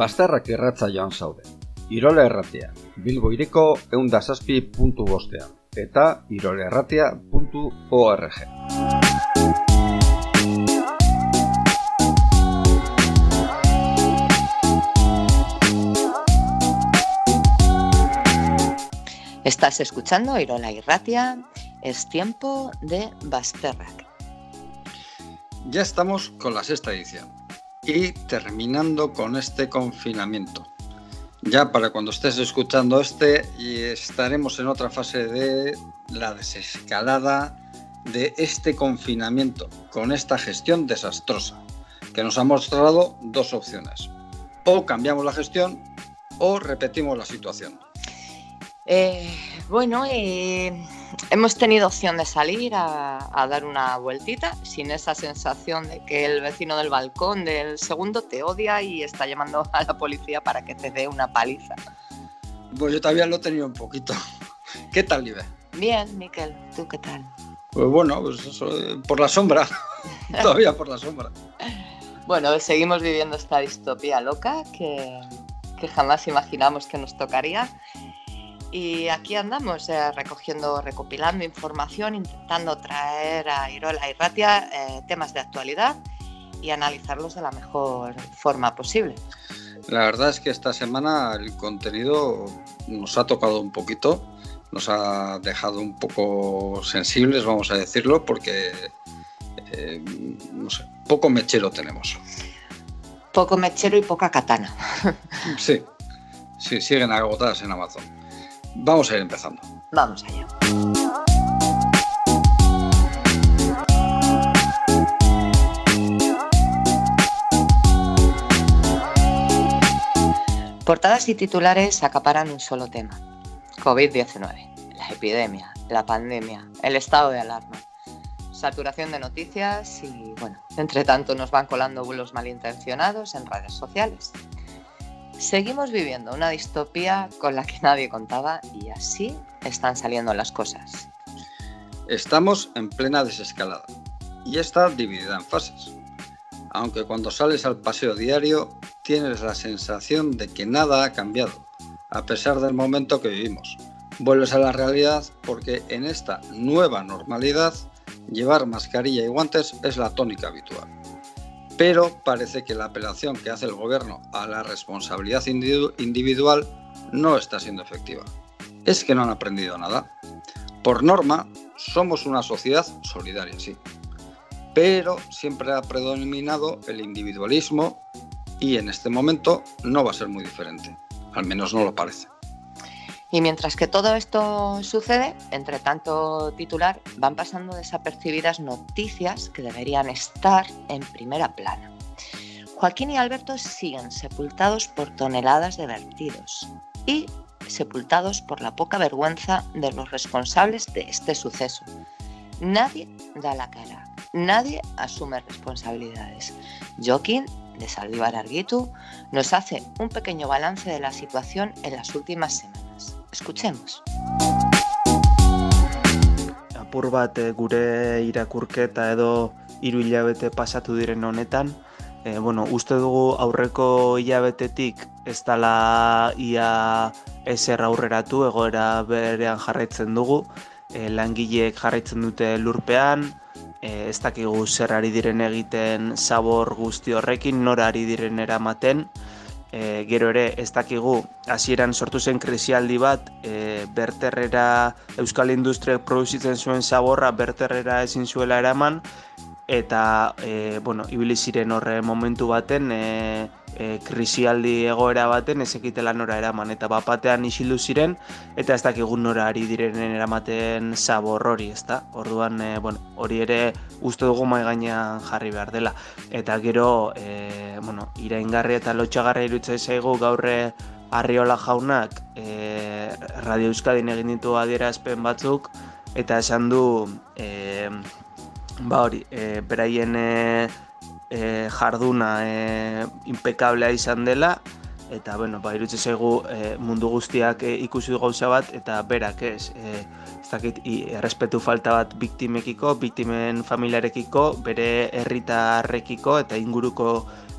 Basterrak erratza joan zaude. Irola erratia, bilbo ireko eundazazpi puntu bostean, eta irolerratia.org. Estás escuchando Irola Irratia, es tiempo de Basterrak. Ya estamos con la sexta edición y terminando con este confinamiento. Ya para cuando estés escuchando este y estaremos en otra fase de la desescalada de este confinamiento con esta gestión desastrosa que nos ha mostrado dos opciones. O cambiamos la gestión o repetimos la situación. Eh, bueno, eh, hemos tenido opción de salir a, dar una vueltita sin esa sensación de que el vecino del balcón del segundo te odia y está llamando a la policía para que te dé una paliza. Pues yo todavía lo he tenido un poquito. ¿Qué tal, Libe? Bien, Miquel, ¿tú qué tal? Pues bueno, pues por la sombra, todavía por la sombra. Bueno, seguimos viviendo esta distopía loca que, que jamás imaginamos que nos tocaría y aquí andamos eh, recogiendo, recopilando información, intentando traer a Irola y Ratia eh, temas de actualidad y analizarlos de la mejor forma posible. La verdad es que esta semana el contenido nos ha tocado un poquito, nos ha dejado un poco sensibles, vamos a decirlo, porque, eh, no sé, poco mechero tenemos. Poco mechero y poca katana. sí, sí, siguen agotadas en Amazon. Vamos a ir empezando. Vamos allá. Portadas y titulares acaparan un solo tema. COVID-19, la epidemia, la pandemia, el estado de alarma, saturación de noticias y, bueno, entre tanto nos van colando bulos malintencionados en redes sociales. Seguimos viviendo una distopía con la que nadie contaba y así están saliendo las cosas. Estamos en plena desescalada y está dividida en fases. Aunque cuando sales al paseo diario tienes la sensación de que nada ha cambiado, a pesar del momento que vivimos. Vuelves a la realidad porque en esta nueva normalidad llevar mascarilla y guantes es la tónica habitual pero parece que la apelación que hace el gobierno a la responsabilidad individual no está siendo efectiva. Es que no han aprendido nada. Por norma, somos una sociedad solidaria, sí, pero siempre ha predominado el individualismo y en este momento no va a ser muy diferente, al menos no lo parece. Y mientras que todo esto sucede, entre tanto titular, van pasando desapercibidas noticias que deberían estar en primera plana. Joaquín y Alberto siguen sepultados por toneladas de vertidos y sepultados por la poca vergüenza de los responsables de este suceso. Nadie da la cara, nadie asume responsabilidades. Joaquín de Saldívar Arguitu nos hace un pequeño balance de la situación en las últimas semanas. Escuchemos. Apur bat eh, gure irakurketa edo hiru hilabete pasatu diren honetan, e, bueno, uste dugu aurreko hilabetetik ez dala ia eser aurreratu egoera berean jarraitzen dugu, e, langileek jarraitzen dute lurpean, e, ez dakigu zer ari diren egiten zabor guzti horrekin, nora ari diren eramaten, e, gero ere ez dakigu hasieran sortu zen krisialdi bat e, berterrera euskal industriak produzitzen zuen zaborra berterrera ezin zuela eraman eta e, bueno, ibili ziren horre momentu baten e, e, krisialdi egoera baten ezekitela nora eraman eta bapatean isildu ziren eta ez dakigu nora ari direnen eramaten zabor hori, ezta? Orduan, e, bueno, hori ere uste dugu mai gainean jarri behar dela. Eta gero, e, bueno, iraingarri eta lotxagarri irutzea zaigu gaurre Arriola jaunak e, Radio Euskadin egin ditu adierazpen batzuk eta esan du e, ba hori, e, beraien e, jarduna e, impekablea izan dela eta bueno, ba, irutze zaigu e, mundu guztiak e, ikusi gauza bat eta berak ez, e, ez dakit, errespetu falta bat biktimekiko, biktimen familiarekiko, bere herritarrekiko eta inguruko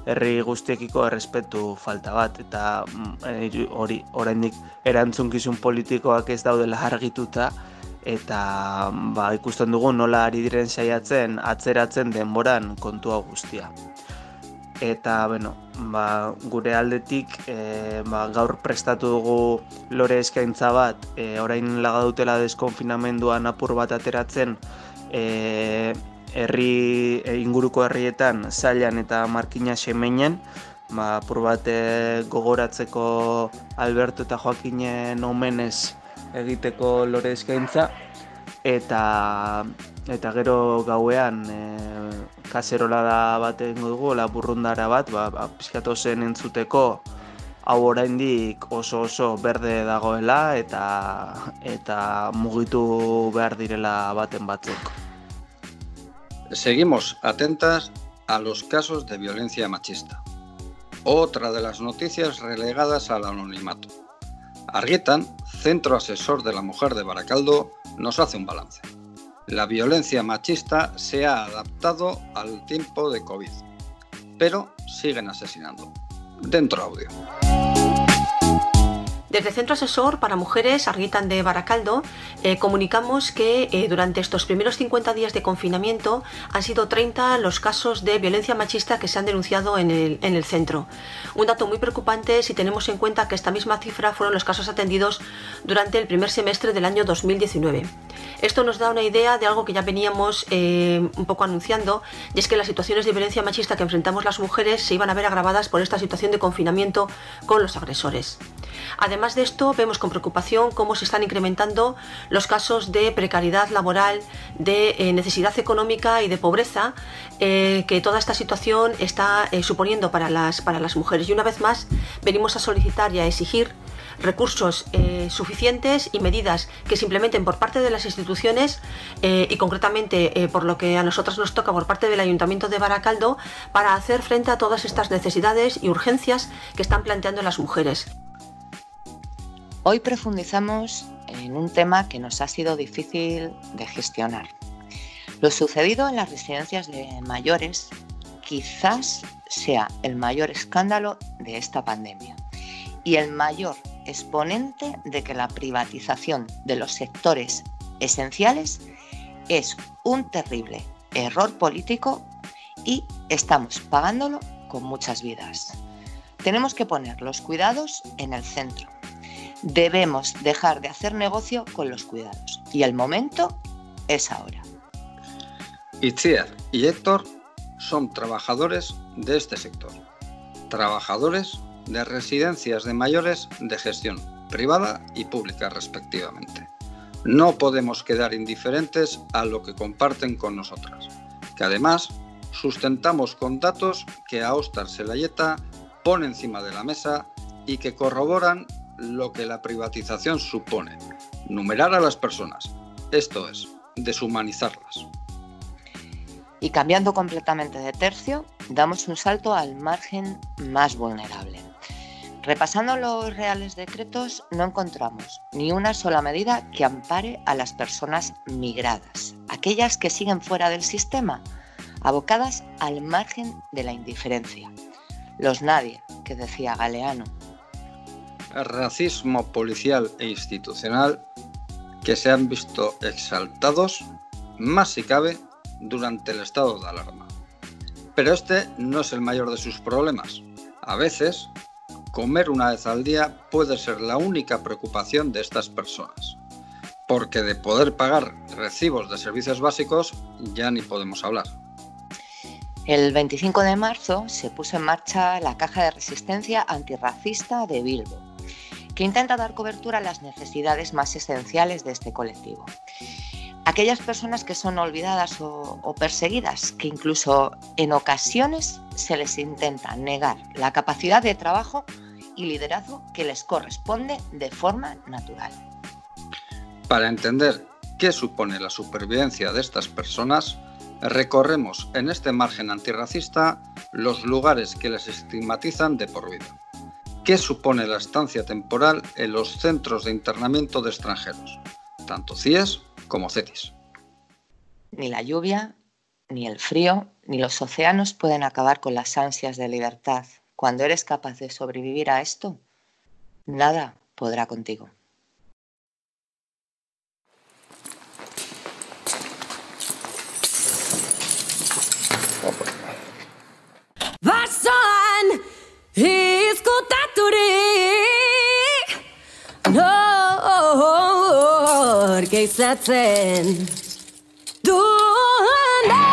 herri guztiekiko errespetu falta bat. Eta mm, hori oraindik erantzunkizun politikoak ez daudela argituta eta ba, ikusten dugu nola ari diren saiatzen atzeratzen denboran kontua guztia. Eta, bueno, ba, gure aldetik e, ba, gaur prestatu dugu lore eskaintza bat, e, orain laga dutela deskonfinamenduan apur bat ateratzen, e, herri e, inguruko herrietan zailan eta markina semeinen, ba, apur bat gogoratzeko Alberto eta Joakinen omenez egiteko lore eskaintza eta eta gero gauean e, kaserola da bat egingo dugu lapurrundara bat ba, pizkatu zen entzuteko hau oraindik oso oso berde dagoela eta eta mugitu behar direla baten batzuk. Seguimos atentas a los casos de violencia machista. Otra de las noticias relegadas al anonimato. Arguetan, Centro Asesor de la Mujer de Baracaldo, nos hace un balance. La violencia machista se ha adaptado al tiempo de COVID, pero siguen asesinando. Dentro audio. Desde Centro Asesor para Mujeres Arguitan de Baracaldo eh, comunicamos que eh, durante estos primeros 50 días de confinamiento han sido 30 los casos de violencia machista que se han denunciado en el, en el centro. Un dato muy preocupante si tenemos en cuenta que esta misma cifra fueron los casos atendidos durante el primer semestre del año 2019. Esto nos da una idea de algo que ya veníamos eh, un poco anunciando, y es que las situaciones de violencia machista que enfrentamos las mujeres se iban a ver agravadas por esta situación de confinamiento con los agresores. Además de esto, vemos con preocupación cómo se están incrementando los casos de precariedad laboral, de eh, necesidad económica y de pobreza eh, que toda esta situación está suponiendo para las, para las mujeres. Y una vez más, venimos a solicitar y a exigir recursos eh, suficientes y medidas que se implementen por parte de las instituciones eh, y concretamente eh, por lo que a nosotras nos toca por parte del Ayuntamiento de Baracaldo para hacer frente a todas estas necesidades y urgencias que están planteando las mujeres. Hoy profundizamos en un tema que nos ha sido difícil de gestionar. Lo sucedido en las residencias de mayores quizás sea el mayor escándalo de esta pandemia y el mayor exponente de que la privatización de los sectores esenciales es un terrible error político y estamos pagándolo con muchas vidas. Tenemos que poner los cuidados en el centro. Debemos dejar de hacer negocio con los cuidados y el momento es ahora. Itziar y Héctor son trabajadores de este sector, trabajadores de residencias de mayores de gestión privada y pública respectivamente. No podemos quedar indiferentes a lo que comparten con nosotras, que además sustentamos con datos que a Ostar Selayeta pone encima de la mesa y que corroboran lo que la privatización supone, numerar a las personas, esto es, deshumanizarlas. Y cambiando completamente de tercio, damos un salto al margen más vulnerable, Repasando los reales decretos no encontramos ni una sola medida que ampare a las personas migradas, aquellas que siguen fuera del sistema, abocadas al margen de la indiferencia. Los nadie, que decía Galeano. Racismo policial e institucional que se han visto exaltados, más si cabe, durante el estado de alarma. Pero este no es el mayor de sus problemas. A veces comer una vez al día puede ser la única preocupación de estas personas, porque de poder pagar recibos de servicios básicos ya ni podemos hablar. El 25 de marzo se puso en marcha la Caja de Resistencia Antirracista de Bilbo, que intenta dar cobertura a las necesidades más esenciales de este colectivo aquellas personas que son olvidadas o, perseguidas, que incluso en ocasiones se les intenta negar la capacidad de trabajo y liderazgo que les corresponde de forma natural. Para entender qué supone la supervivencia de estas personas, recorremos en este margen antirracista los lugares que les estigmatizan de por vida. qué supone la estancia temporal en los centros de internamiento de extranjeros, tanto CIES como CETIS. Ni la lluvia, ni el frío, ni los océanos pueden acabar con las ansias de libertad. Cuando eres capaz de sobrevivir a esto, nada podrá contigo. gorke izatzen Duan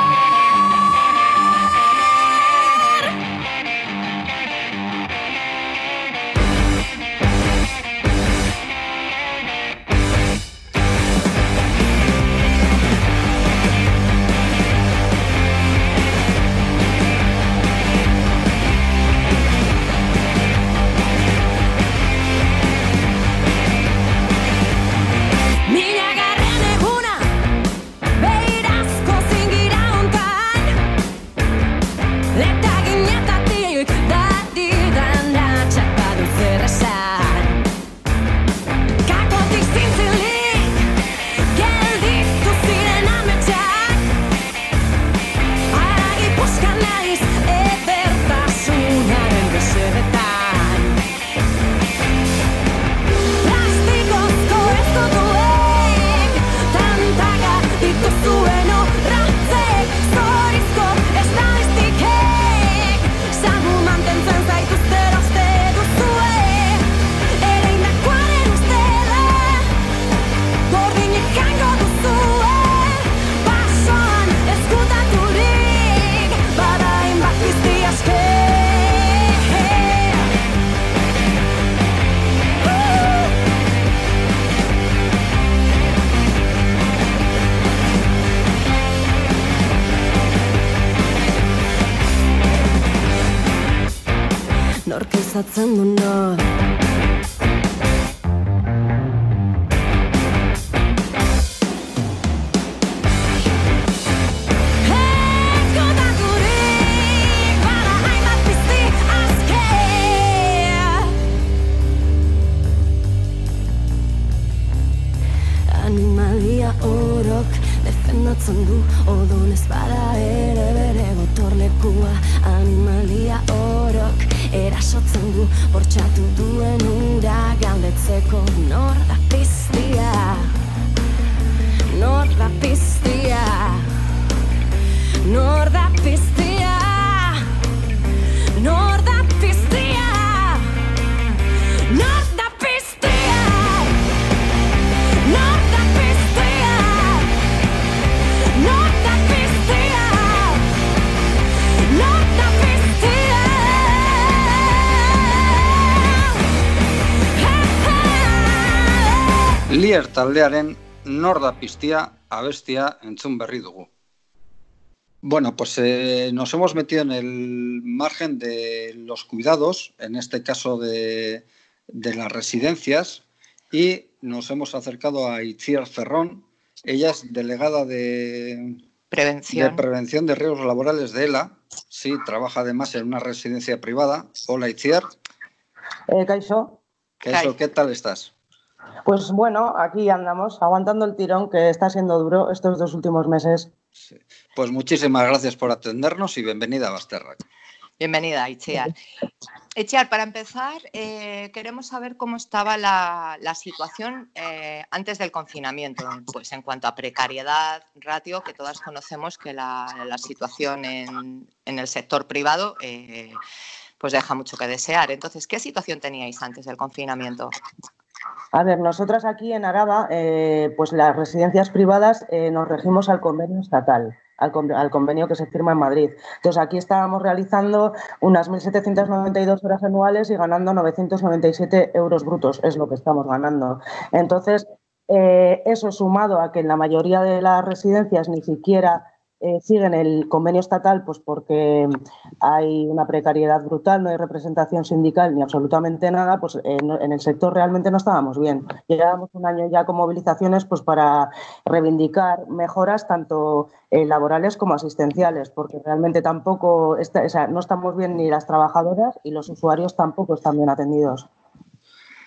pentsatzen no Hetz go da guri kara heimat bis see as kea orok lefen no zungu o dona ere berego torle cua Anmalia jasotzen du Bortxatu duen ura galdetzeko. Nor da piztia? Nor da piztia? Nor da piztia? Lier taldearen norda piztia abestia entzun berri dugu. Bueno, pues eh, nos hemos metido en el margen de los cuidados, en este caso de, de las residencias, y nos hemos acercado a Itziar Ferrón. Ella es delegada de prevención. de prevención de riesgos laborales de ELA. Sí, trabaja además en una residencia privada. Hola, Itziar. Eh, Caixo. ¿qué tal estás? Pues bueno, aquí andamos, aguantando el tirón que está siendo duro estos dos últimos meses. Pues muchísimas gracias por atendernos y bienvenida a Basterrac. Bienvenida, Itziar. Itziar, para empezar, eh, queremos saber cómo estaba la, situación eh, antes del confinamiento, pues en cuanto a precariedad, ratio, que todas conocemos que la, situación en, el sector privado eh, pues deja mucho que desear. Entonces, ¿qué situación teníais antes del confinamiento? A ver, nosotras aquí en Araba, eh, pues las residencias privadas eh, nos regimos al convenio estatal, al, convenio que se firma en Madrid. Entonces aquí estábamos realizando unas 1.792 horas anuales y ganando 997 euros brutos, es lo que estamos ganando. Entonces, eh, eso sumado a que en la mayoría de las residencias ni siquiera eh, siguen el convenio estatal pues porque hay una precariedad brutal, no hay representación sindical ni absolutamente nada, pues en, el sector realmente no estábamos bien. Llevábamos un año ya con movilizaciones pues para reivindicar mejoras tanto eh, laborales como asistenciales, porque realmente tampoco no estamos bien ni las trabajadoras y los usuarios tampoco están bien atendidos.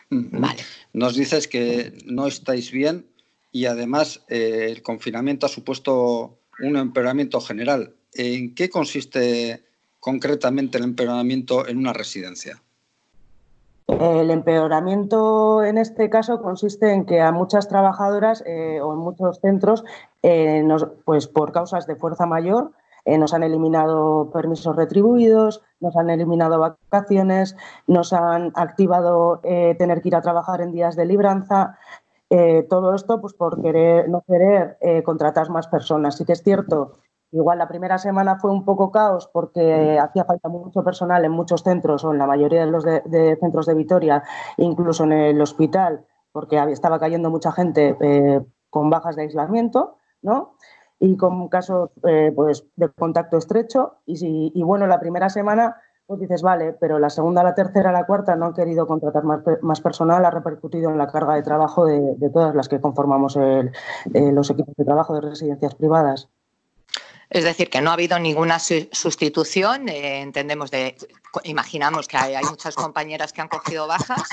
Vale. Nos dices que no estáis bien y además eh, el confinamiento ha supuesto un empeoramiento general. ¿En qué consiste concretamente el empeoramiento en una residencia? El empeoramiento en este caso consiste en que a muchas trabajadoras eh, o en muchos centros, eh, pues por causas de fuerza mayor, eh, nos han eliminado permisos retribuidos, nos han eliminado vacaciones, nos han activado tener que ir a trabajar en días de libranza, eh, todo esto pues por querer, no querer eh, contratar más personas. Sí que es cierto, igual la primera semana fue un poco caos porque hacía falta mucho personal en muchos centros o en la mayoría de los centros de Vitoria, incluso en el hospital, porque estaba cayendo mucha gente eh, con bajas de aislamiento, ¿no? Y con casos pues, de contacto estrecho. Y, y bueno, la primera semana pues dices, vale, pero la segunda, la tercera, la cuarta no han querido contratar más, personal, ha repercutido en la carga de trabajo de, todas las que conformamos los equipos de trabajo de residencias privadas. Es decir, que no ha habido ninguna sustitución. Eh, entendemos de, imaginamos que hay, muchas compañeras que han cogido bajas.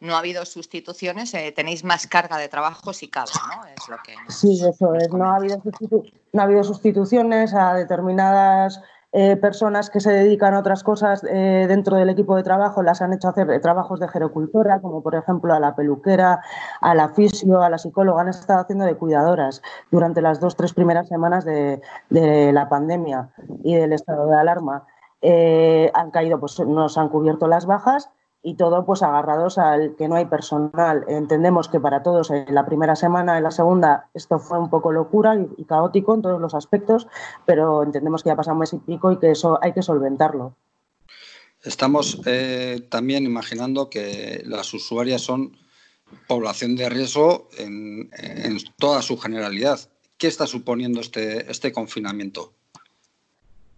No ha habido sustituciones. Eh, tenéis más carga de trabajo si cabe, ¿no? Es lo que sí, eso es. No ha habido, no ha habido sustituciones a determinadas eh, personas que se dedican a otras cosas eh, dentro del equipo de trabajo las han hecho hacer trabajos de gerocultora, como por ejemplo a la peluquera, a la fisio, a la psicóloga, han estado haciendo de cuidadoras durante las dos, tres primeras semanas de, la pandemia y del estado de alarma. Eh, han caído, pues nos han cubierto las bajas y todo pues agarrados al que no hay personal. Entendemos que para todos en la primera semana, en la segunda, esto fue un poco locura y, caótico en todos los aspectos, pero entendemos que ya pasado un mes y pico y que eso hay que solventarlo. Estamos eh, también imaginando que las usuarias son población de riesgo en, en toda su generalidad. ¿Qué está suponiendo este, este confinamiento?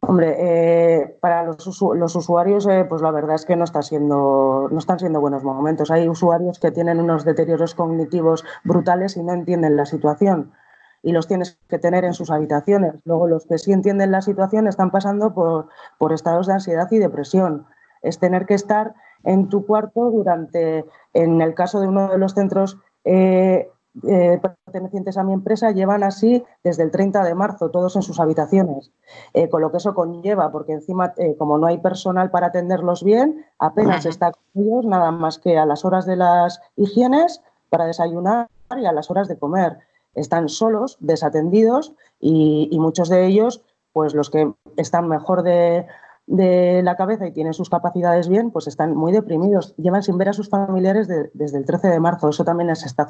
Hombre, eh, para los, usuarios, eh, pues la verdad es que no, está siendo, no están siendo buenos momentos. Hay usuarios que tienen unos deterioros cognitivos brutales y no entienden la situación y los tienes que tener en sus habitaciones. Luego, los que sí entienden la situación están pasando por, por estados de ansiedad y depresión. Es tener que estar en tu cuarto durante, en el caso de uno de los centros eh, eh, pertenecientes a mi empresa llevan así desde el 30 de marzo, todos en sus habitaciones, eh, con lo que eso conlleva, porque encima, eh, como no hay personal para atenderlos bien, apenas está con ellos nada más que a las horas de las higienes para desayunar y a las horas de comer. Están solos, desatendidos y, y muchos de ellos, pues los que están mejor de, de la cabeza y tienen sus capacidades bien, pues están muy deprimidos. Llevan sin ver a sus familiares desde el 13 de marzo. Eso también es, está,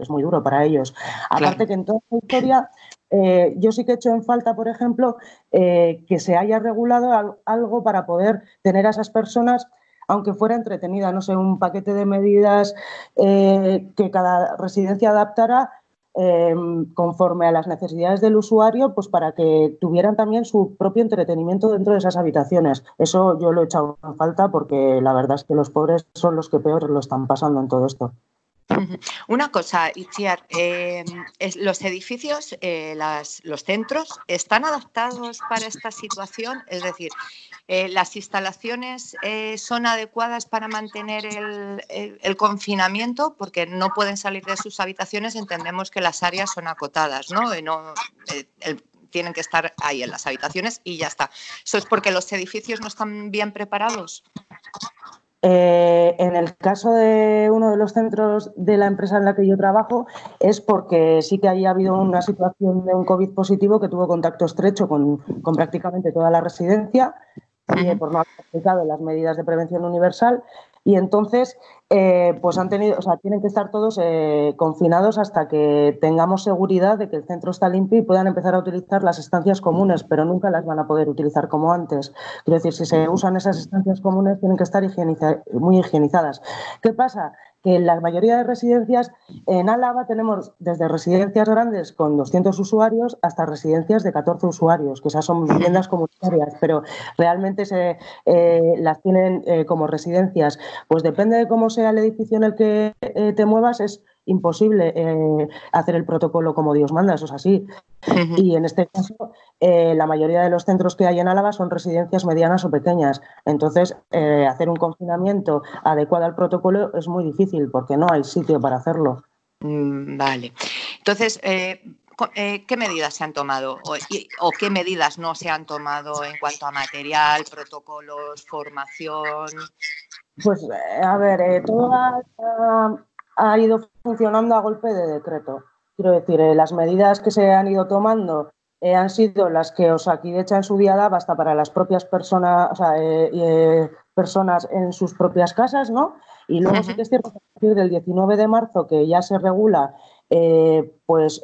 es muy duro para ellos. Aparte que en toda la historia, eh, yo sí que he hecho en falta, por ejemplo, eh, que se haya regulado algo para poder tener a esas personas aunque fuera entretenida, no sé, un paquete de medidas eh, que cada residencia adaptara Em, conforme a las necesidades del usuario, pues para que tuvieran también su propio entretenimiento dentro de esas habitaciones. Eso yo lo he echado en falta porque la verdad es que los pobres son los que peor lo están pasando en todo esto. Una cosa, Itziar, em, los edificios, eh, los centros, ¿están adaptados para esta situación? Es decir, eh, ¿las instalaciones eh, son adecuadas para mantener el, confinamiento? Porque no pueden salir de sus habitaciones, entendemos que las áreas son acotadas, ¿no? no tienen que estar ahí en las habitaciones y ya está. ¿Eso es porque los edificios no están bien preparados? Eh, en el caso de uno de los centros de la empresa en la que yo trabajo es porque sí que ahí ha habido una situación de un COVID positivo que tuvo contacto estrecho con, prácticamente toda la residencia por no haber aplicado las medidas de prevención universal. Y entonces eh, pues han tenido, o sea, tienen que estar todos eh, confinados hasta que tengamos seguridad de que el centro está limpio y puedan empezar a utilizar las estancias comunes, pero nunca las van a poder utilizar como antes. Quiero decir, si se usan esas estancias comunes, tienen que estar muy higienizadas. ¿Qué pasa? que en la mayoría de residencias en Álava tenemos desde residencias grandes con 200 usuarios hasta residencias de 14 usuarios, que esas son viviendas comunitarias, pero realmente se, eh, las tienen eh, como residencias. Pues depende de cómo sea el edificio en el que eh, te muevas, es imposible eh, hacer el protocolo como Dios manda, eso es así. Y en este caso, eh, la mayoría de los centros que hay en Álava son residencias medianas o pequeñas. Entonces, eh, hacer un confinamiento adecuado al protocolo es muy difícil porque no hay sitio para hacerlo. Mm, vale. Entonces, ¿qué medidas se han tomado o, o, qué medidas no se han tomado en cuanto a material, protocolos, formación? Pues, a ver, toda ha ido funcionando a golpe de decreto. Quiero decir, eh, las medidas que se han ido tomando eh, han sido las que Osakidecha en su día daba hasta para las propias personas, o sea, eh, personas en sus propias casas, ¿no? Y luego sí que es cierto que a partir del 19 de marzo, que ya se regula, pues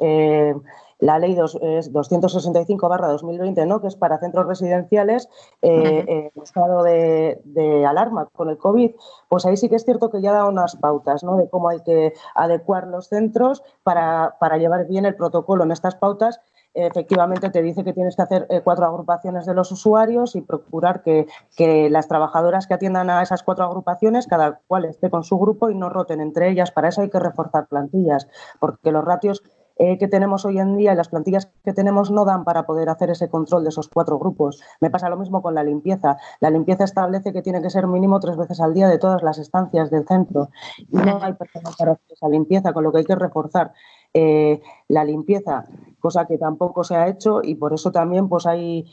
la ley 265-2020, ¿no? que es para centros residenciales eh, en estado de, alarma con el COVID, pues ahí sí que es cierto que ya da unas pautas ¿no? de cómo hay que adecuar los centros para, llevar bien el protocolo en estas pautas efectivamente te dice que tienes que hacer eh, cuatro agrupaciones de los usuarios y procurar que, que, las trabajadoras que atiendan a esas cuatro agrupaciones, cada cual esté con su grupo y no roten entre ellas. Para eso hay que reforzar plantillas, porque los ratios eh, que tenemos hoy en día y las plantillas que tenemos no dan para poder hacer ese control de esos cuatro grupos. Me pasa lo mismo con la limpieza. La limpieza establece que tiene que ser mínimo tres veces al día de todas las estancias del centro y no hay personas para hacer esa limpieza, con lo que hay que reforzar eh, la limpieza, cosa que tampoco se ha hecho y por eso también pues hay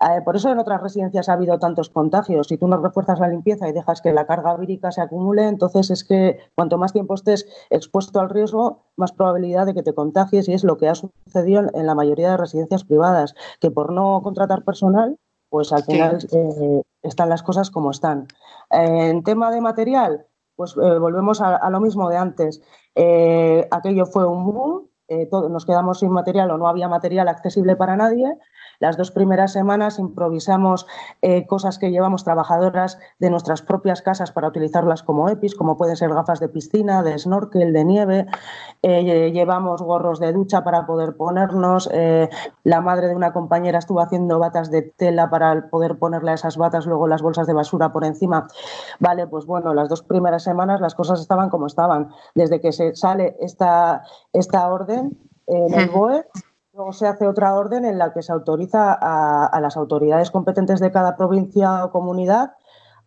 eh, por eso en otras residencias ha habido tantos contagios. Si tú no refuerzas la limpieza y dejas que la carga vírica se acumule, entonces es que cuanto más tiempo estés expuesto al riesgo, más probabilidad de que te contagies y es lo que ha sucedido en la mayoría de residencias privadas, que por no contratar personal, pues al final eh, están las cosas como están. en tema de material, pues eh, volvemos a, lo mismo de antes. aquello fue un boom, nos quedamos sin material o no había material accesible para nadie las dos primeras semanas improvisamos eh, cosas que llevamos trabajadoras de nuestras propias casas para utilizarlas como EPIs, como pueden ser gafas de piscina, de snorkel, de nieve. Eh, llevamos gorros de ducha para poder ponernos. Eh, la madre de una compañera estuvo haciendo batas de tela para poder ponerle a esas batas luego las bolsas de basura por encima. Vale, pues bueno, las dos primeras semanas las cosas estaban como estaban. Desde que se sale esta, esta orden en el BOE, Luego se hace otra orden en la que se autoriza a, las autoridades competentes de cada provincia o comunidad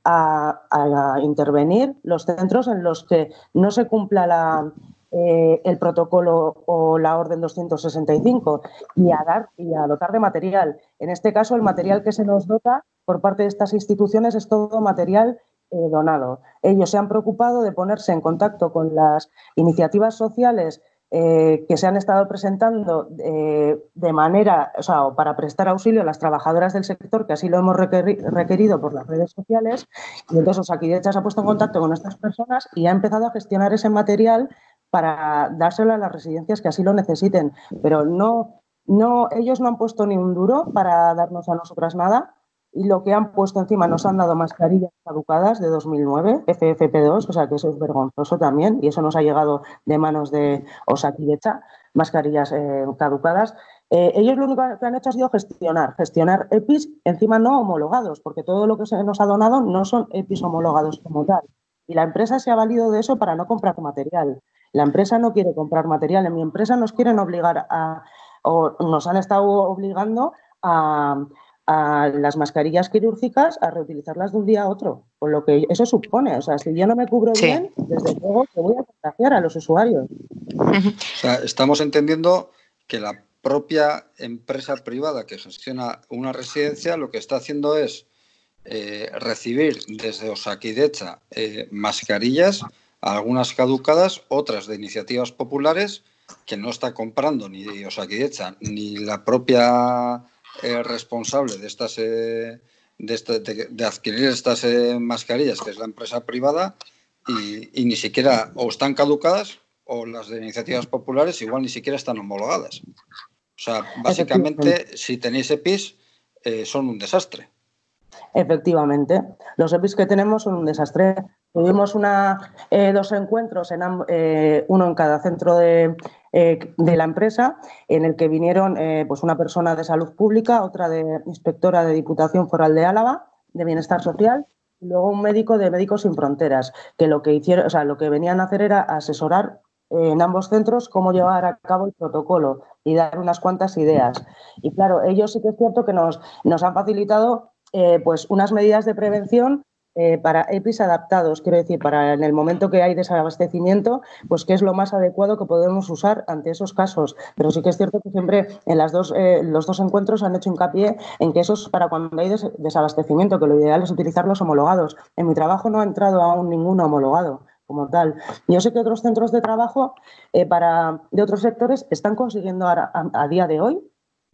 a, intervenir los centros en los que no se cumpla eh, el protocolo o la orden 265 y a dar y a dotar de material. En este caso, el material que se nos dota por parte de estas instituciones es todo material eh, donado. Ellos se han preocupado de ponerse en contacto con las iniciativas sociales eh, que se han estado presentando eh, de manera, o sea, para prestar auxilio a las trabajadoras del sector, que así lo hemos requerido por las redes sociales. Y entonces Osakidecha se ha puesto en contacto con estas personas y ha empezado a gestionar ese material para dárselo a las residencias que así lo necesiten. Pero no, no, ellos no han puesto ni un duro para darnos a nosotras nada y lo que han puesto encima nos han dado mascarillas caducadas de 2009, FFP2, o sea que eso es vergonzoso también y eso nos ha llegado de manos de Osakidecha, mascarillas eh, caducadas. Eh, ellos lo único que han hecho ha sido gestionar, gestionar EPIs encima no homologados, porque todo lo que se nos ha donado no son EPIs homologados como tal. Y la empresa se ha valido de eso para no comprar material. La empresa no quiere comprar material. En mi empresa nos quieren obligar a, o nos han estado obligando a, a las mascarillas quirúrgicas a reutilizarlas de un día a otro, con lo que eso supone. O sea, si yo no me cubro bien, desde luego que voy a contagiar a los usuarios. O sea, estamos entendiendo que la propia empresa privada que gestiona una residencia lo que está haciendo es eh, recibir desde Osakidecha eh, mascarillas, algunas caducadas, otras de iniciativas populares, que no está comprando ni Osakidecha ni la propia eh, responsable de estas eh, de, adquirir estas eh, mascarillas, que es la empresa privada, y, ni siquiera o están caducadas o las de iniciativas populares igual ni siquiera están homologadas. O sea, básicamente, si tenéis EPIs, eh, son un desastre. Efectivamente, los EPIs que tenemos son un desastre. Tuvimos una, eh, dos encuentros, en, eh, uno en cada centro de, de, la empresa, en el que vinieron pues una persona de salud pública, otra de inspectora de Diputación Foral de Álava, de Bienestar Social, y luego un médico de Médicos Sin Fronteras, que lo que hicieron, o sea, lo que venían a hacer era asesorar en ambos centros cómo llevar a cabo el protocolo y dar unas cuantas ideas. Y claro, ellos sí que es cierto que nos, nos han facilitado eh, pues unas medidas de prevención eh, para EPIs adaptados, quiero decir, para en el momento que hay desabastecimiento, pues qué es lo más adecuado que podemos usar ante esos casos. Pero sí que es cierto que siempre en las dos, eh, los dos encuentros han hecho hincapié en que eso es para cuando hay desabastecimiento, que lo ideal es utilizar los homologados. En mi trabajo no ha entrado aún ningún homologado como tal. Yo sé que otros centros de trabajo eh, para, de otros sectores están consiguiendo a, día de hoy,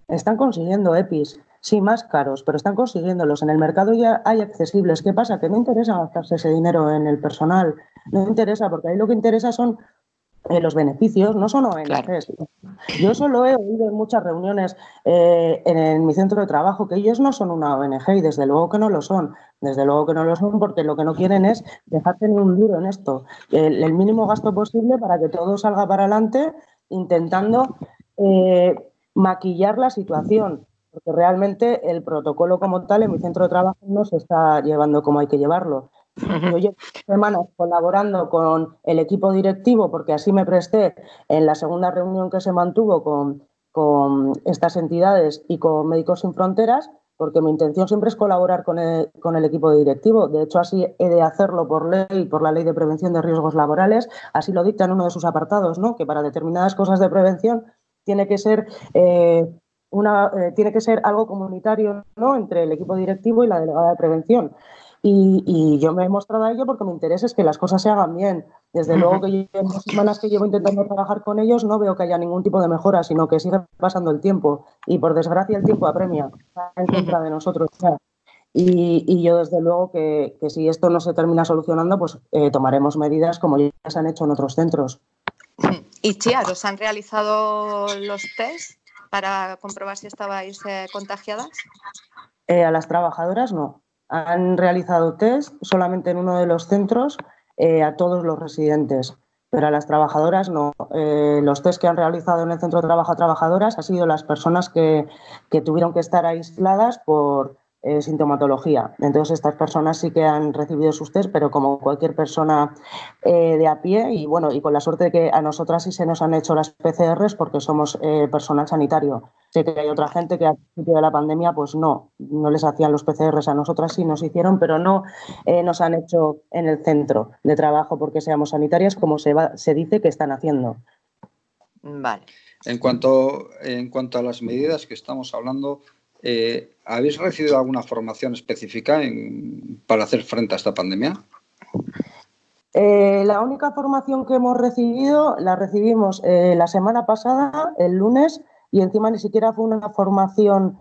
están consiguiendo EPIs, sí, más caros, pero están consiguiéndolos. En el mercado ya hay accesibles. ¿Qué pasa? Que no interesa gastarse ese dinero en el personal. No interesa, porque ahí lo que interesa son eh, los beneficios, no son ONGs. Yo solo he oído en muchas reuniones eh, en, mi centro de trabajo que ellos no son una ONG y desde luego que no lo son. Desde luego que no lo son porque lo que no quieren es dejarte ni un duro en esto. El, mínimo gasto posible para que todo salga para adelante intentando eh, maquillar la situación. Porque realmente el protocolo como tal en mi centro de trabajo no se está llevando como hay que llevarlo. Yo llevo semanas colaborando con el equipo directivo porque así me presté en la segunda reunión que se mantuvo con, con estas entidades y con Médicos Sin Fronteras, porque mi intención siempre es colaborar con el, con el, equipo directivo. De hecho, así he de hacerlo por ley, por la Ley de Prevención de Riesgos Laborales. Así lo dicta en uno de sus apartados, ¿no? que para determinadas cosas de prevención tiene que ser, eh, una, eh, tiene que ser algo comunitario ¿no? entre el equipo directivo y la delegada de prevención. Y, yo me he mostrado a ello porque mi interés es que las cosas se hagan bien. Desde luego que en las semanas que llevo intentando trabajar con ellos no veo que haya ningún tipo de mejora, sino que sigue pasando el tiempo. Y por desgracia el tiempo apremia en contra de nosotros. Y, yo desde luego que, si esto no se termina solucionando, pues eh, tomaremos medidas como ya se han hecho en otros centros. ¿Y Chia, os han realizado los test para comprobar si estabais eh, contagiadas? Eh, a las trabajadoras no han realizado test solamente en uno de los centros eh, a todos los residentes, pero a las trabajadoras no. Los test que han realizado en el centro de trabajo a trabajadoras han sido las personas que, que tuvieron que estar aisladas por, eh, sintomatología. Entonces, estas personas sí que han recibido sus test, pero como cualquier persona eh, de a pie, y bueno, y con la suerte de que a nosotras sí se nos han hecho las PCRs porque somos eh, personal sanitario. Sé que hay otra gente que al principio de la pandemia, pues no, no les hacían los PCRs, a nosotras sí nos hicieron, pero no nos han hecho en el centro de trabajo porque seamos sanitarias, como se, va, se dice que están haciendo. Vale. En cuanto, en cuanto a las medidas que estamos hablando, eh, ¿Habéis recibido alguna formación específica para hacer frente a esta pandemia? Eh, la única formación que hemos recibido la recibimos eh, la semana pasada, el lunes, y encima ni siquiera fue una formación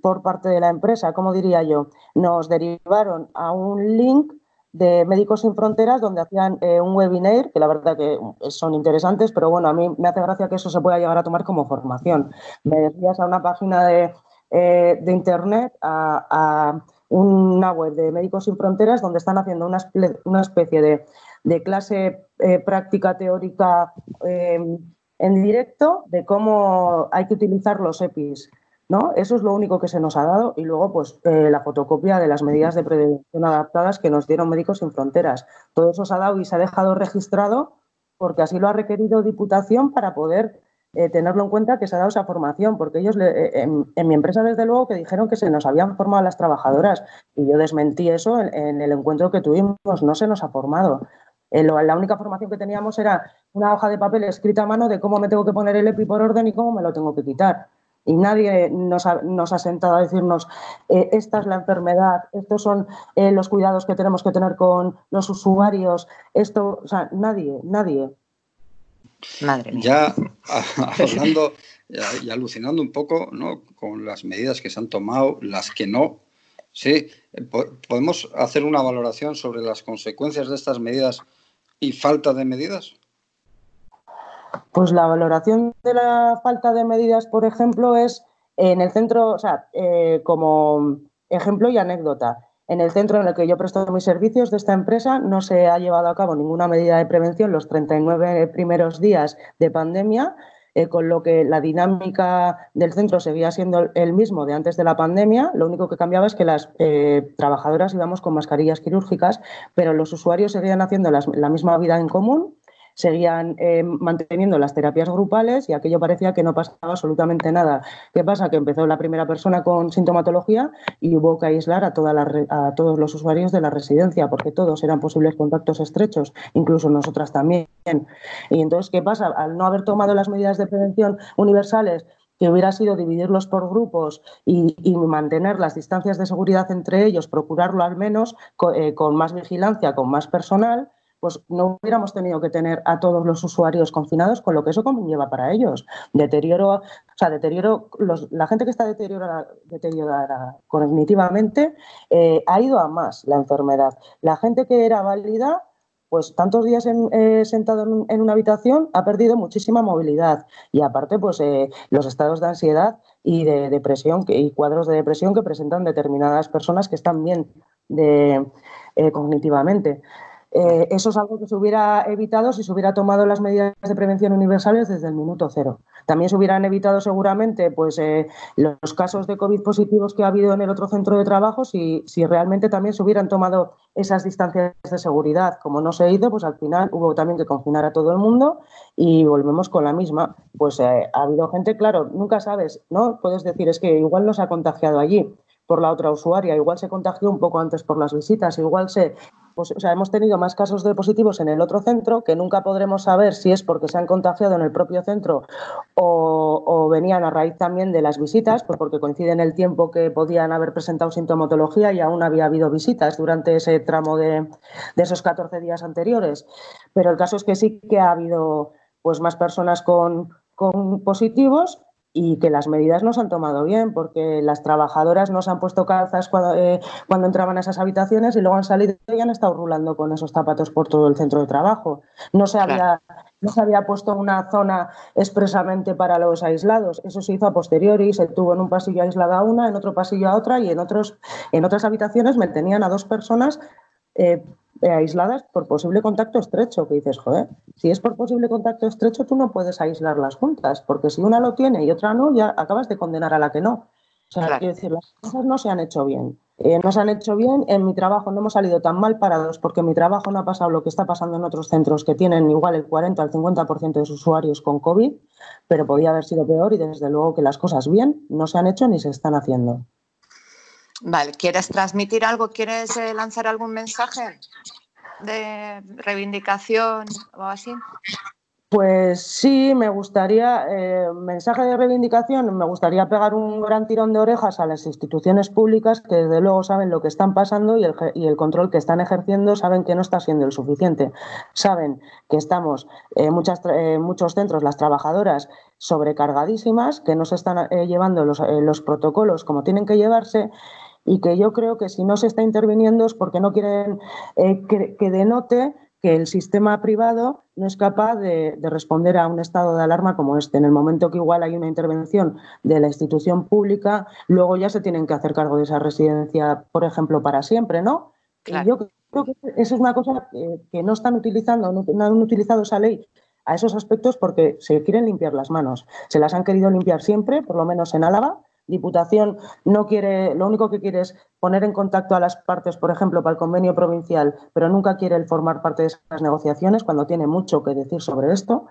por parte de la empresa, como diría yo. Nos derivaron a un link de Médicos Sin Fronteras donde hacían un webinar, que la verdad que son interesantes, pero bueno, a mí me hace gracia que eso se pueda llegar a tomar como formación. Me decías a una página de eh, de Internet a, una web de Médicos Sin Fronteras donde están haciendo una, una especie de, clase eh, práctica teórica em, en directo de cómo hay que utilizar los EPIs. ¿No? Eso es lo único que se nos ha dado y luego pues eh, la fotocopia de las medidas de prevención adaptadas que nos dieron Médicos Sin Fronteras. Todo eso se ha dado y se ha dejado registrado porque así lo ha requerido Diputación para poder eh, tenerlo en cuenta que se ha dado esa formación, porque ellos eh, en, mi empresa, desde luego, que dijeron que se nos habían formado las trabajadoras y yo desmentí eso en, el encuentro que tuvimos, no se nos ha formado. La única formación que teníamos era una hoja de papel escrita a mano de cómo me tengo que poner el EPI por orden y cómo me lo tengo que quitar. Y nadie nos ha, nos ha sentado a decirnos, esta es la enfermedad, estos son los cuidados que tenemos que tener con los usuarios, esto, o sea, nadie, nadie. Madre mía. Ya hablando y alucinando un poco ¿no? con las medidas que se han tomado, las que no, Sí, eh, ¿podemos hacer una valoración sobre las consecuencias de estas medidas y falta de medidas? Pues la valoración de la falta de medidas, por ejemplo, es en el centro, o sea, eh, como ejemplo y anécdota, en el centro en el que yo presto mis servicios de esta empresa no se ha llevado a cabo ninguna medida de prevención los 39 primeros días de pandemia eh, con lo que la dinámica del centro seguía siendo el mismo de antes de la pandemia. Lo único que cambiaba es que las eh, trabajadoras íbamos con mascarillas quirúrgicas, pero los usuarios seguían haciendo la misma vida en común seguían eh, manteniendo las terapias grupales y aquello parecía que no pasaba absolutamente nada. ¿Qué pasa? Que empezó la primera persona con sintomatología y hubo que aislar a, a todos los usuarios de la residencia porque todos eran posibles contactos estrechos, incluso nosotras también. Y entonces, ¿qué pasa? Al no haber tomado las medidas de prevención universales, que hubiera sido dividirlos por grupos y, mantener las distancias de seguridad entre ellos, procurarlo al menos eh, con más vigilancia, con más personal, pues no hubiéramos tenido que tener a todos los usuarios confinados, con lo que eso conlleva para ellos. Deterioro, o sea, deterioro, la gente que está deteriorada, deteriorada cognitivamente eh, ha ido a más la enfermedad. La gente que era válida, pues tantos días eh, sentado en, una habitación ha perdido muchísima movilidad y aparte pues eh, los estados de ansiedad y de depresión y cuadros de depresión que presentan determinadas personas que están bien cognitivamente. Eh, eso es algo que se hubiera evitado si se hubiera tomado las medidas de prevención universales desde el minuto cero. También se hubieran evitado seguramente pues, eh, los casos de COVID positivos que ha habido en el otro centro de trabajo si, si realmente también se hubieran tomado esas distancias de seguridad. Como no se hizo, pues al final hubo también que confinar a todo el mundo y volvemos con la misma. Pues eh, ha habido gente, claro, nunca sabes, ¿no? Puedes decir, es que igual no se ha contagiado allí por la otra usuaria, igual se contagió un poco antes por las visitas, igual se pues, o sea, hemos tenido más casos de positivos en el otro centro que nunca podremos saber si es porque se han contagiado en el propio centro o, venían a raíz también de las visitas, pues porque coincide en el tiempo que podían haber presentado sintomatología y aún había habido visitas durante ese tramo de, esos 14 días anteriores. Pero el caso es que sí que ha habido pues más personas con, con positivos y que las medidas no se han tomado bien, porque las trabajadoras no se han puesto calzas eh, cuando, entraban a esas habitaciones y luego han salido y han estado rulando con esos zapatos por todo el centro de trabajo. No se, había, no se había puesto una zona expresamente para los aislados. Eso se hizo a posteriori, se tuvo en un pasillo aislada a una, en otro pasillo a otra y en, otros, en otras habitaciones mantenían a dos personas eh, aisladas por posible contacto estrecho, que dices, joder, si es por posible contacto estrecho, tú no puedes aislarlas juntas, porque si una lo tiene y otra no, ya acabas de condenar a la que no. O sea, quiero decir, las cosas no se han hecho bien. Eh, no se han hecho bien, en mi trabajo no hemos salido tan mal parados porque en mi trabajo no ha pasado lo que está pasando en otros centros que tienen igual el 40 al 50% de sus usuarios con COVID, pero podía haber sido peor y desde luego que las cosas bien no se han hecho ni se están haciendo. Vale, ¿quieres transmitir algo? ¿Quieres eh, lanzar algún mensaje de reivindicación o así? Pues sí, me gustaría, eh, mensaje de reivindicación, me gustaría pegar un gran tirón de orejas a las instituciones públicas que desde luego saben lo que están pasando y el, control que están ejerciendo saben que no está siendo el suficiente. Saben que estamos en eh, muchos centros, las trabajadoras, sobrecargadísimas, que no se están llevando los, los protocolos como tienen que llevarse y que yo creo que si no se está interviniendo es porque no quieren eh, que, denote que el sistema privado no es capaz de, responder a un estado de alarma como este. En el momento que igual hay una intervención de la institución pública, luego ya se tienen que hacer cargo de esa residencia, por ejemplo, para siempre, ¿no? Y yo creo que eso es una cosa que, no están utilizando, no han utilizado esa ley a esos aspectos porque se quieren limpiar las manos. Se las han querido limpiar siempre, por lo menos en Álava, Diputación no quiere, lo único que quiere es poner en contacto a las partes, por ejemplo, para el convenio provincial, pero nunca quiere el formar parte de esas negociaciones cuando tiene mucho que decir sobre esto,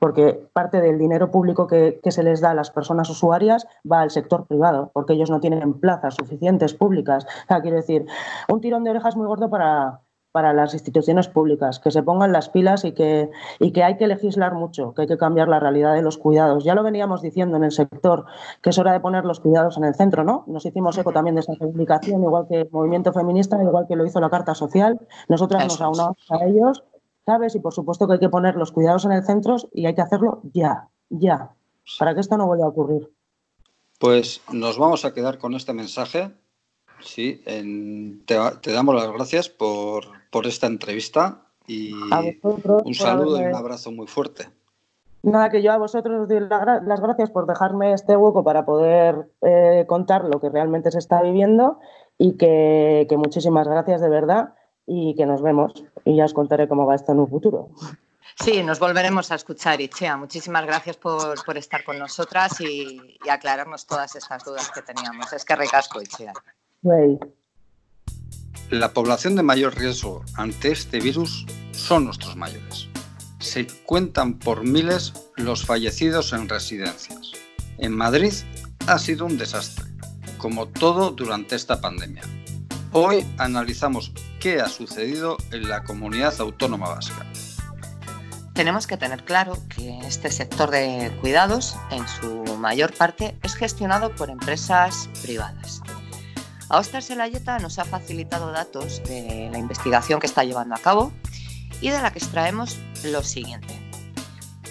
porque parte del dinero público que, se les da a las personas usuarias va al sector privado, porque ellos no tienen plazas suficientes públicas. O quiero decir, un tirón de orejas muy gordo para, para las instituciones públicas, que se pongan las pilas y que, y que hay que legislar mucho, que hay que cambiar la realidad de los cuidados. Ya lo veníamos diciendo en el sector, que es hora de poner los cuidados en el centro, ¿no? Nos hicimos eco también de esa publicación, igual que el movimiento feminista, igual que lo hizo la Carta Social. Nosotras nos aunamos a ellos, ¿sabes? Y por supuesto que hay que poner los cuidados en el centro y hay que hacerlo ya, ya, para que esto no vuelva a ocurrir. Pues nos vamos a quedar con este mensaje Sí, te, damos las gracias por, esta entrevista y un saludo y un abrazo muy fuerte. Nada, que yo a vosotros os doy las gracias por dejarme este hueco para poder eh, contar lo que realmente se está viviendo y que, que muchísimas gracias de verdad y que nos vemos y ya os contaré cómo va esto en un futuro. Sí, nos volveremos a escuchar, Ichea. Muchísimas gracias por, estar con nosotras y, aclararnos todas estas dudas que teníamos. Es que recasco, Ichea. La población de mayor riesgo ante este virus son nuestros mayores. Se cuentan por miles los fallecidos en residencias. En Madrid ha sido un desastre, como todo durante esta pandemia. Hoy analizamos qué ha sucedido en la comunidad autónoma vasca tenemos que tener claro que este sector de cuidados, en su mayor parte, es gestionado por empresas privadas. Aostar Selayeta nos ha facilitado datos de la investigación que está llevando a cabo y de la que extraemos lo siguiente.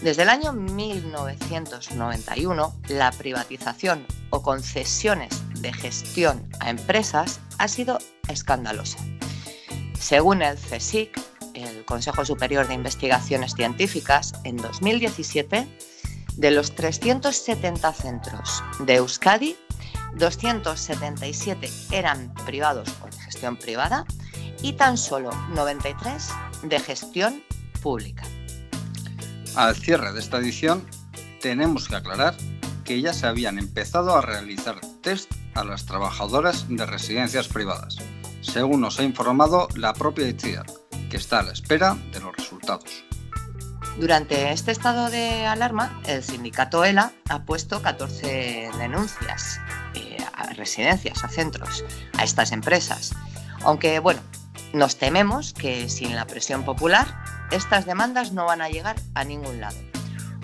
Desde el año 1991, la privatización o concesiones de gestión a empresas ha sido escandalosa. Según el CSIC, el Consejo Superior de Investigaciones Científicas, en 2017, de los 370 centros de Euskadi, 277 eran privados o de gestión privada y tan solo 93 de gestión pública. Al cierre de esta edición, tenemos que aclarar que ya se habían empezado a realizar test a las trabajadoras de residencias privadas, según nos ha informado la propia ICIAR, que está a la espera de los resultados. Durante este estado de alarma, el sindicato ELA ha puesto 14 denuncias a residencias, a centros, a estas empresas. Aunque, bueno, nos tememos que sin la presión popular, estas demandas no van a llegar a ningún lado.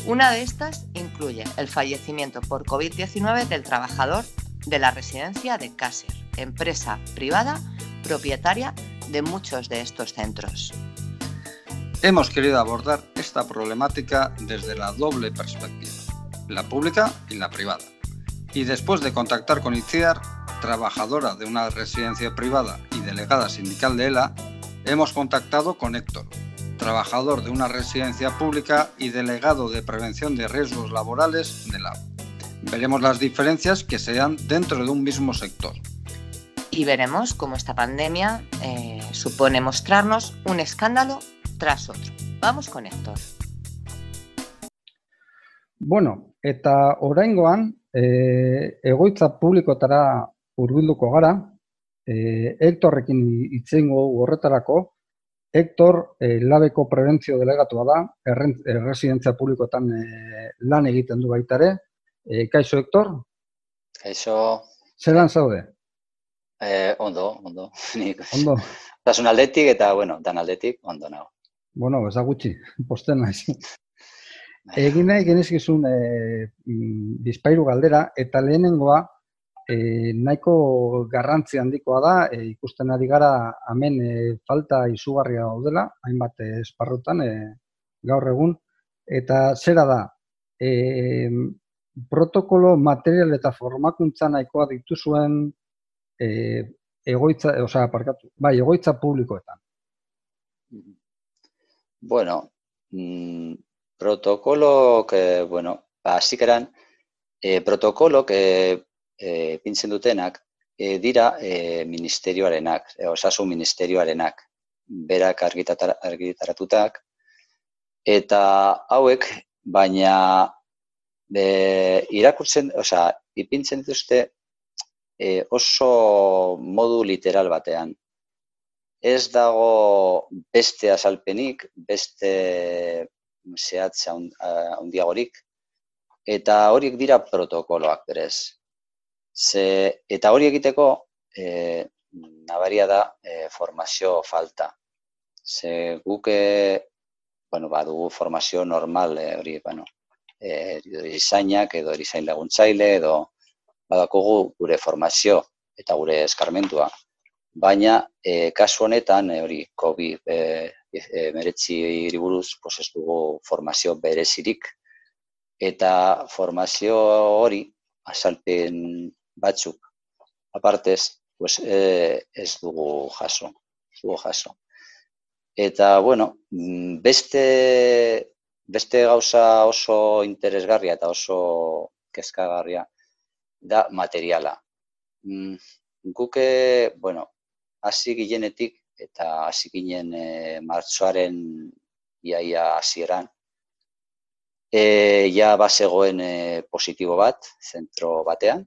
Una de estas incluye el fallecimiento por COVID-19 del trabajador de la residencia de Caser, empresa privada propietaria de muchos de estos centros. Hemos querido abordar esta problemática desde la doble perspectiva, la pública y la privada. Y después de contactar con Itziar, trabajadora de una residencia privada y delegada sindical de ELA, hemos contactado con Héctor, trabajador de una residencia pública y delegado de prevención de riesgos laborales de la. Veremos las diferencias que se dan dentro de un mismo sector y veremos cómo esta pandemia eh, supone mostrarnos un escándalo tras otro. Vamos con Héctor. Bueno, eta oraingoan e, egoitza publikotara hurbilduko gara, e, Hektorrekin itzengo horretarako, Hektor e, labeko prebentzio delegatua da, erresidentzia publikotan e, lan egiten du baitare. E, kaixo, Hektor? Kaixo. Zeran zaude? Eh, ondo, ondo. Nik, ondo. Tasun aldetik eta, bueno, dan aldetik, ondo nago. Bueno, ez da gutxi, posten naiz. Egin nahi genizkizun e, bizpairu galdera, eta lehenengoa e, nahiko garrantzi handikoa da, e, ikusten ari gara hemen e, falta izugarria daudela, hainbat esparrutan e, gaur egun, eta zera da, e, protokolo material eta formakuntza nahikoa dituzuen e, egoitza, osea, parkatu, bai, egoitza publikoetan. Bueno, mm, protokolo, que, bueno, así eran, e, protokolo, que e, pintzen dutenak, e, dira e, ministerioarenak, e, osasun ministerioarenak, berak argitaratutak, eta hauek, baina be, irakurtzen, osea, ipintzen dituzte e, oso modu literal batean. Ez dago beste azalpenik, beste zehatza handiagorik, eta horiek dira protokoloak berez. Ze, eta hori egiteko, e, nabaria da e, formazio falta. Ze guke, bueno, badugu formazio normal, e, hori, bueno, e, erizainak edo erizain laguntzaile edo badakogu gure formazio eta gure eskarmentua. Baina, e, kasu honetan, e, hori, COVID e, e, meretzi iriburuz, pues ez dugu formazio berezirik, eta formazio hori, azalpen batzuk, apartez, pues, e, ez dugu jaso. Ez dugu jaso. Eta, bueno, mm, beste, beste gauza oso interesgarria eta oso kezkagarria da materiala. Mm, guke, bueno, hasi ginenetik eta hasi ginen e, martxoaren iaia hasieran, e, ja bazegoen e, positibo bat, zentro batean,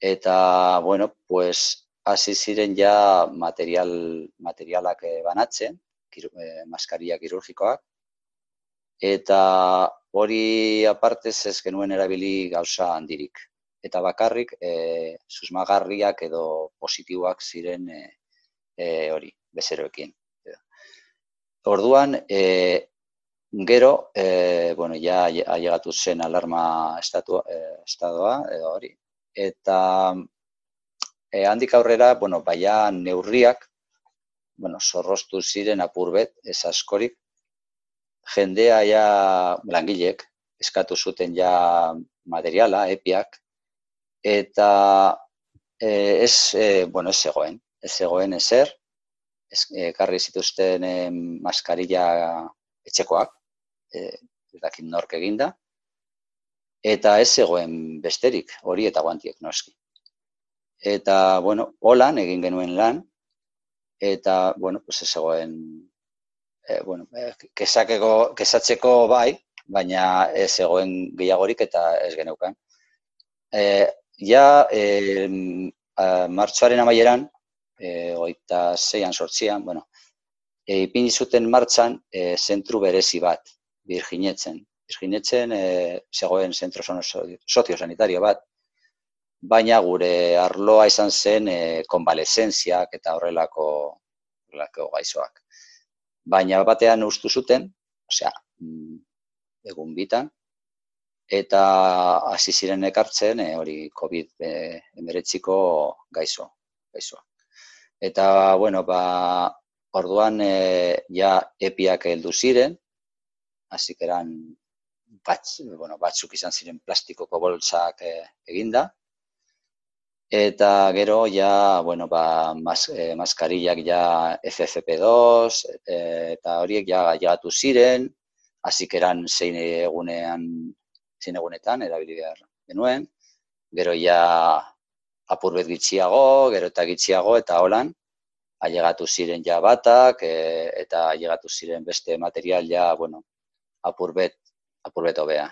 eta, bueno, pues, hasi ziren ja material, materialak e, banatzen, kir, e, maskaria kirurgikoak, eta hori apartez ez genuen erabili gauza handirik. Eta bakarrik, e, susmagarriak edo positiboak ziren e, e, hori, bezeroekin. Orduan, e, Gero, e, bueno, ja ailegatu zen alarma estatua, e, estadoa, edo hori. Eta e, handik aurrera, bueno, baia neurriak, bueno, zorroztu ziren apurbet, ez askorik, jendea ja langilek, eskatu zuten ja materiala, epiak, eta e, ez, e, bueno, ez zegoen, ez zegoen ezer, ez, e, karri zituzten e, maskarilla etxekoak, e, dakit nork eginda, eta ez zegoen besterik, hori eta guantiek noski. Eta, bueno, holan egin genuen lan, eta, bueno, pues ez zegoen, e, bueno, kesakeko, kesatzeko bai, baina ez zegoen gehiagorik eta ez geneukan. E, ja, e, martxoaren amaieran, e, oita zeian sortzian, bueno, e, ipin zuten martxan e, zentru berezi bat, Virginetzen. Virginetzen e, zegoen zentro soziosanitario bat, baina gure arloa izan zen e, konbalezentziak eta horrelako, horrelako gaizoak. Baina batean ustu zuten, osea, mm, egun bitan, eta hasi ziren ekartzen e, hori COVID-19ko gaizo, gaizoa. Eta, bueno, ba, orduan e, ja epiak heldu ziren, hasi eran batz, bueno, batzuk izan ziren plastikoko boltsak e, eginda. Eta gero ja, bueno, ba, mas, e, maskarillak ja FFP2 e, eta horiek ja gaiatu ziren, hasi eran zein egunean, zein egunetan, erabili behar genuen. Gero ja apurbet gitxiago, gero eta gitxiago, eta holan, ailegatu ziren ja batak, e, eta ailegatu ziren beste material ja, bueno, apurbet, apurbet hobea.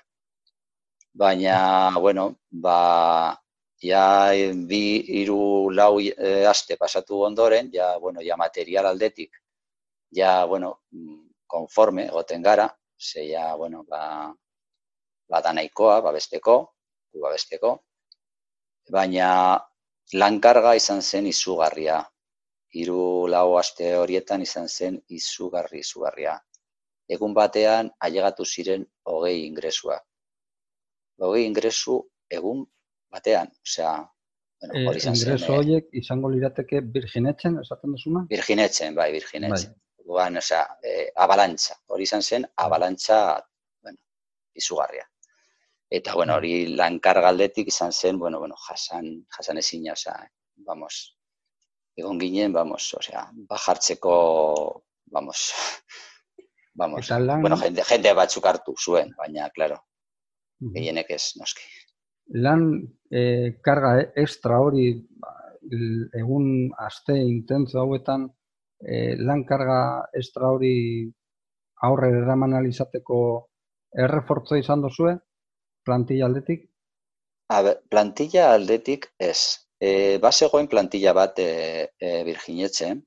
Baina, bueno, ba, ja bi hiru lau e, aste pasatu ondoren, ja, bueno, ja material aldetik, ja, bueno, konforme egoten gara, ze ja, bueno, ba, ba da nahikoa, babesteko, babesteko, baina lankarga izan zen izugarria. Hiru lau aste horietan izan zen izugarri izugarria egun batean ailegatu ziren hogei ingresua. Hogei ingresu egun batean, osea, bueno, hori izan zen. Ingresu eh, horiek izango lirateke virginetzen, esaten duzuna? Virginetzen, bai, virginetzen. Bai. Guan, osea, e, abalantza, hori izan zen, abalantza, bueno, izugarria. Eta, bueno, hori lankar galdetik izan zen, bueno, bueno, jasan, jasan ezin, osea, vamos, egon ginen, vamos, osea, bajartzeko, vamos, Vamos, bueno, jende, jende batzuk hartu zuen, baina, klaro, gehienek ez, noski. Lan e, karga extra hori, ba, egun aste intentzu hauetan, e, lan karga extra hori aurre eraman alizateko errefortzo izan dozue, plantilla aldetik? A ber, plantilla aldetik ez. E, basegoen plantilla bat e, e, Virginetzen,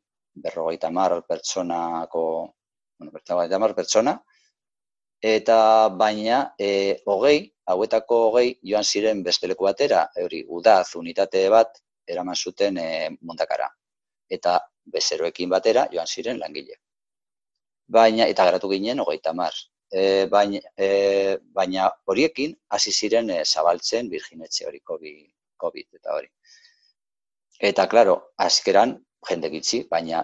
berrogeita mar pertsonako bueno, bertagoa damar pertsona, eta baina e, hogei, hauetako hogei joan ziren beste leku batera, hori udaz unitate bat eraman zuten e, mundakara. Eta bezeroekin batera joan ziren langile. Baina, eta garatu ginen hogei tamar. E, baina, e, baina horiekin hasi ziren e, zabaltzen virginetxe hori COVID, eta hori. Eta, klaro, azkeran jende gitzi, baina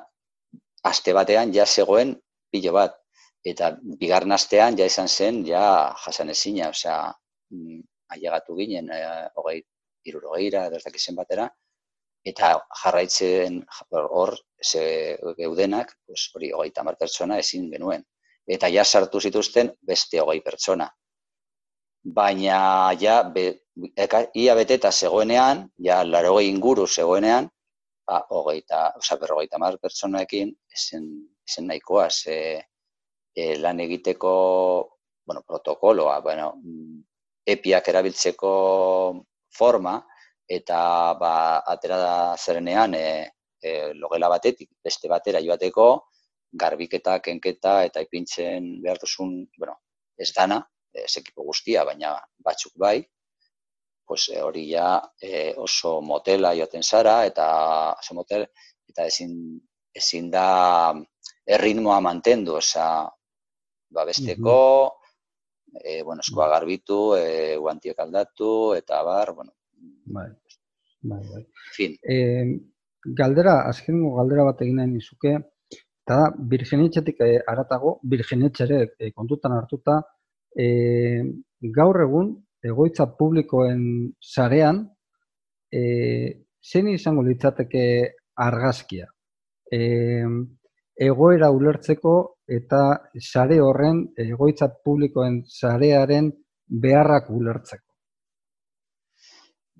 aste batean ja zegoen pilo bat. Eta bigarren astean ja izan zen, ja jasan ezina, osea, mm, ailegatu ginen, e, hogei, irurogeira, edo ez batera, eta jarraitzen hor ze geudenak, pues, hori hogeita mar pertsona ezin genuen. Eta ja sartu zituzten beste hogei pertsona. Baina ja, be, eka, ia beteta zegoenean, ja larogei inguru zegoenean, ba, hogeita, oza, berrogeita mar pertsonaekin esen, esen nahikoa, ze e, lan egiteko bueno, protokoloa, bueno, epiak erabiltzeko forma, eta ba, atera da zerenean e, e, logela batetik beste batera joateko, garbiketa, kenketa eta ipintzen behar duzun, bueno, ez dana, ez ekipo guztia, baina batzuk bai, pues, e, hori ja e, oso motela joaten zara, eta oso motel, eta ezin, ezin da erritmoa mantendu, oza, ba, besteko, e, bueno, eskoa garbitu, e, guantiek aldatu, eta bar, bueno. Bai, bai, bai. Fin. E, galdera, azkengo galdera bat egin nahi nizuke, eta da, birgenetxetik e, aratago, birgenetxere e, kontutan hartuta, e, gaur egun, egoitza publikoen sarean, e, zen izango litzateke argazkia. E, egoera ulertzeko eta sare horren egoitza publikoen sarearen beharrak ulertzeko.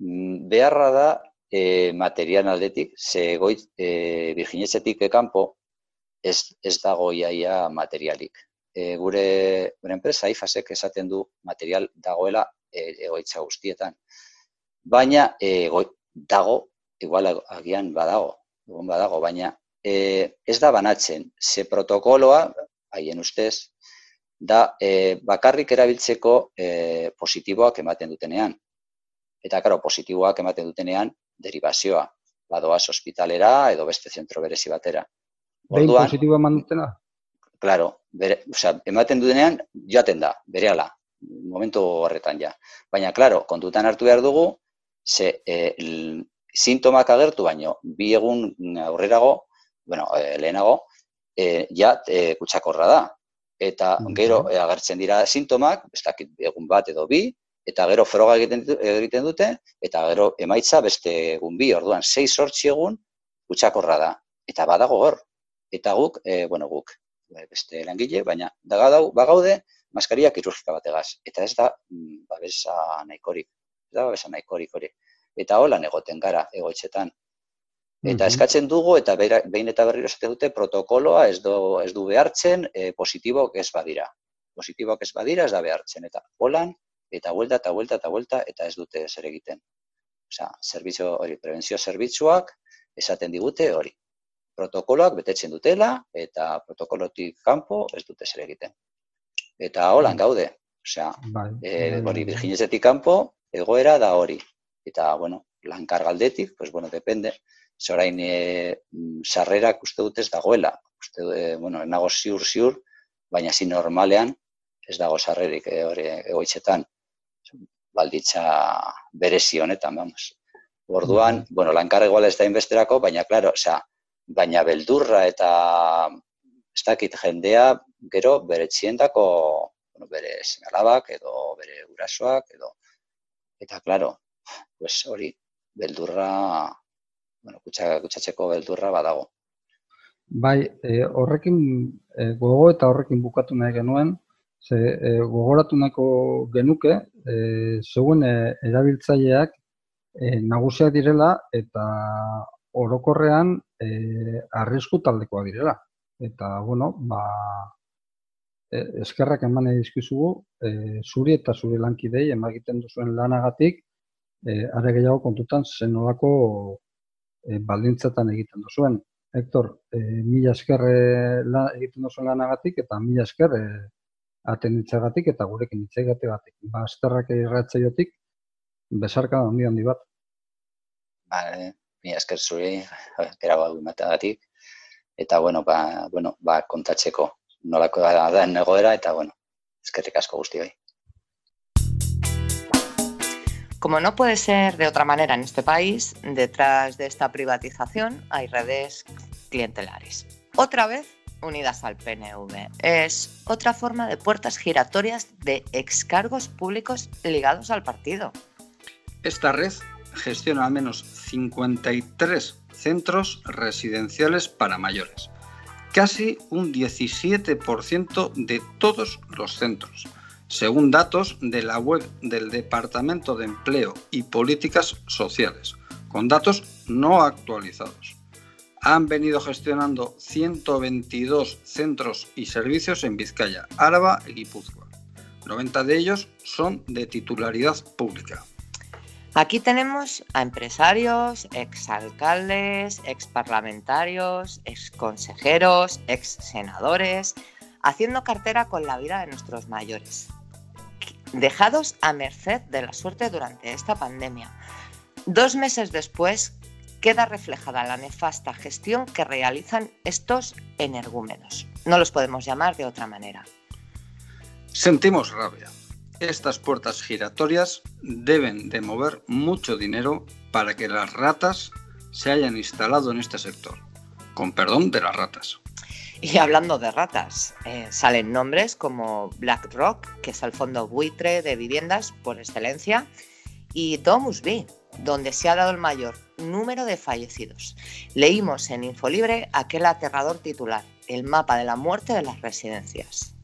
Mm, beharra da e, material aldetik, ze egoitz, e, ekampo ez, ez dago iaia materialik. E, gure, gure enpresa ifasek esaten du material dagoela e, egoitza guztietan. Baina e, dago, igual agian badago, egon badago, baina e, ez da banatzen, ze protokoloa, haien ustez, da e, bakarrik erabiltzeko e, positiboak ematen dutenean. Eta, karo, positiboak ematen dutenean, derivazioa, badoaz hospitalera edo beste zentro berezi batera. Behin positiboa eman dutena? Claro, bere, sea, ematen dutenean, joaten da, bere ala, momentu horretan ja. Baina, claro, kontutan hartu behar dugu, ze e, sintomak agertu baino, bi egun aurrerago, bueno, e, lehenago, e, ja e, kutsakorra da. Eta gero e, agertzen dira sintomak, ez dakit egun bat edo bi, eta gero froga egiten, egiten dute, eta gero emaitza beste egun bi, orduan, sei sortzi egun kutsakorra da. Eta badago hor. Eta guk, e, bueno, guk, beste langile, baina dagadau, bagaude, maskaria kirurgika bategaz. Eta ez da, mm, babesa nahikorik. Ez da, babesa nahikorik hori. Eta holan egoten gara, egoitzetan. Eta eskatzen dugu, eta behin eta berriro esaten dute, protokoloa ez du, ez du behartzen, e, positibok ez badira. Positibok ez badira ez da behartzen. Eta holan, eta huelta, eta huelta, eta huelta, eta ez dute zer egiten. Osea, zerbitzu hori, prebentzio zerbitzuak esaten digute hori. Protokoloak betetzen dutela, eta protokolotik kanpo ez dute zer egiten. Eta holan gaude. Osea, bai, e, hori, virginezetik kanpo, egoera da hori. Eta, bueno, lankargaldetik, pues, bueno, depende, zorain e, sarrerak uste dut ez dagoela. Uste, e, bueno, nago ziur ziur, baina zin normalean ez dago sarrerik e, hori egoitzetan balditza berezi honetan, vamos. Orduan, mm. bueno, lankar igual ez da inbesterako, baina, claro, osea, baina beldurra eta ez dakit jendea gero bere txiendako, bueno, bere senalabak edo bere gurasoak edo, eta, claro, pues hori, beldurra bueno, kutsa, kutsatzeko beldurra badago. Bai, e, horrekin e, gogo eta horrekin bukatu nahi genuen, ze e, gogoratu nahiko genuke, e, zegoen e, erabiltzaileak e, nagusiak direla eta orokorrean e, arrisku taldekoa direla. Eta, bueno, ba, e, eskerrak eman edizkizugu, e, zuri eta zuri lankidei emagiten duzuen lanagatik, e, are gehiago kontutan zenolako e, baldintzatan egiten duzuen. Hector, e, mila esker e, la, egiten duzuen lanagatik eta mila esker e, aten eta gurekin itzaigate batik. Ba, esterrak irratzaiotik, besarka handi handi bat. Ba, mila esker zuri, gara bat eta bueno, ba, bueno, ba, kontatzeko nolako da, da negoera, eta bueno, eskerrik asko guzti bai. Como no puede ser de otra manera en este país, detrás de esta privatización hay redes clientelares. Otra vez unidas al PNV. Es otra forma de puertas giratorias de excargos públicos ligados al partido. Esta red gestiona al menos 53 centros residenciales para mayores, casi un 17% de todos los centros, según datos de la web del Departamento de Empleo y Políticas Sociales, con datos no actualizados. Han venido gestionando 122 centros y servicios en Vizcaya, Áraba y Guipúzcoa. 90 de ellos son de titularidad pública. Aquí tenemos a empresarios, exalcaldes, exparlamentarios, exconsejeros, exsenadores, haciendo cartera con la vida de nuestros mayores, dejados a merced de la suerte durante esta pandemia. Dos meses después queda reflejada la nefasta gestión que realizan estos energúmenos. No los podemos llamar de otra manera. Sentimos rabia estas puertas giratorias deben de mover mucho dinero para que las ratas se hayan instalado en este sector. Con perdón de las ratas. Y hablando de ratas, eh, salen nombres como BlackRock, que es el fondo buitre de viviendas por excelencia, y Domus B, donde se ha dado el mayor número de fallecidos. Leímos en Infolibre aquel aterrador titular, el mapa de la muerte de las residencias.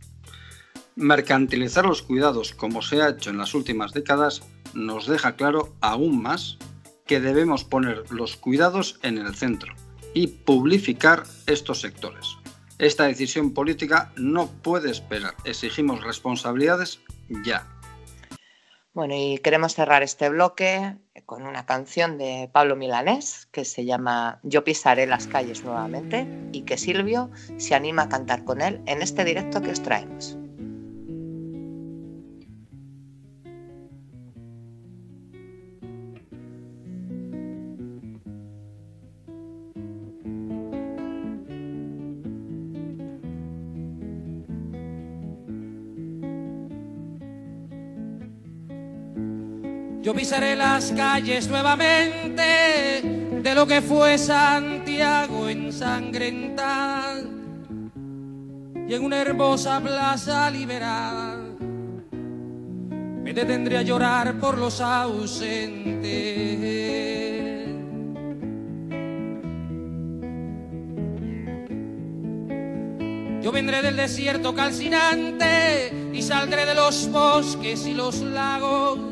Mercantilizar los cuidados como se ha hecho en las últimas décadas nos deja claro aún más que debemos poner los cuidados en el centro y publificar estos sectores. Esta decisión política no puede esperar. Exigimos responsabilidades ya. Bueno, y queremos cerrar este bloque con una canción de Pablo Milanés que se llama Yo pisaré las calles nuevamente y que Silvio se anima a cantar con él en este directo que os traemos. Yo pisaré las calles nuevamente de lo que fue Santiago ensangrentada y en una hermosa plaza liberada me detendré a llorar por los ausentes. Yo vendré del desierto calcinante y saldré de los bosques y los lagos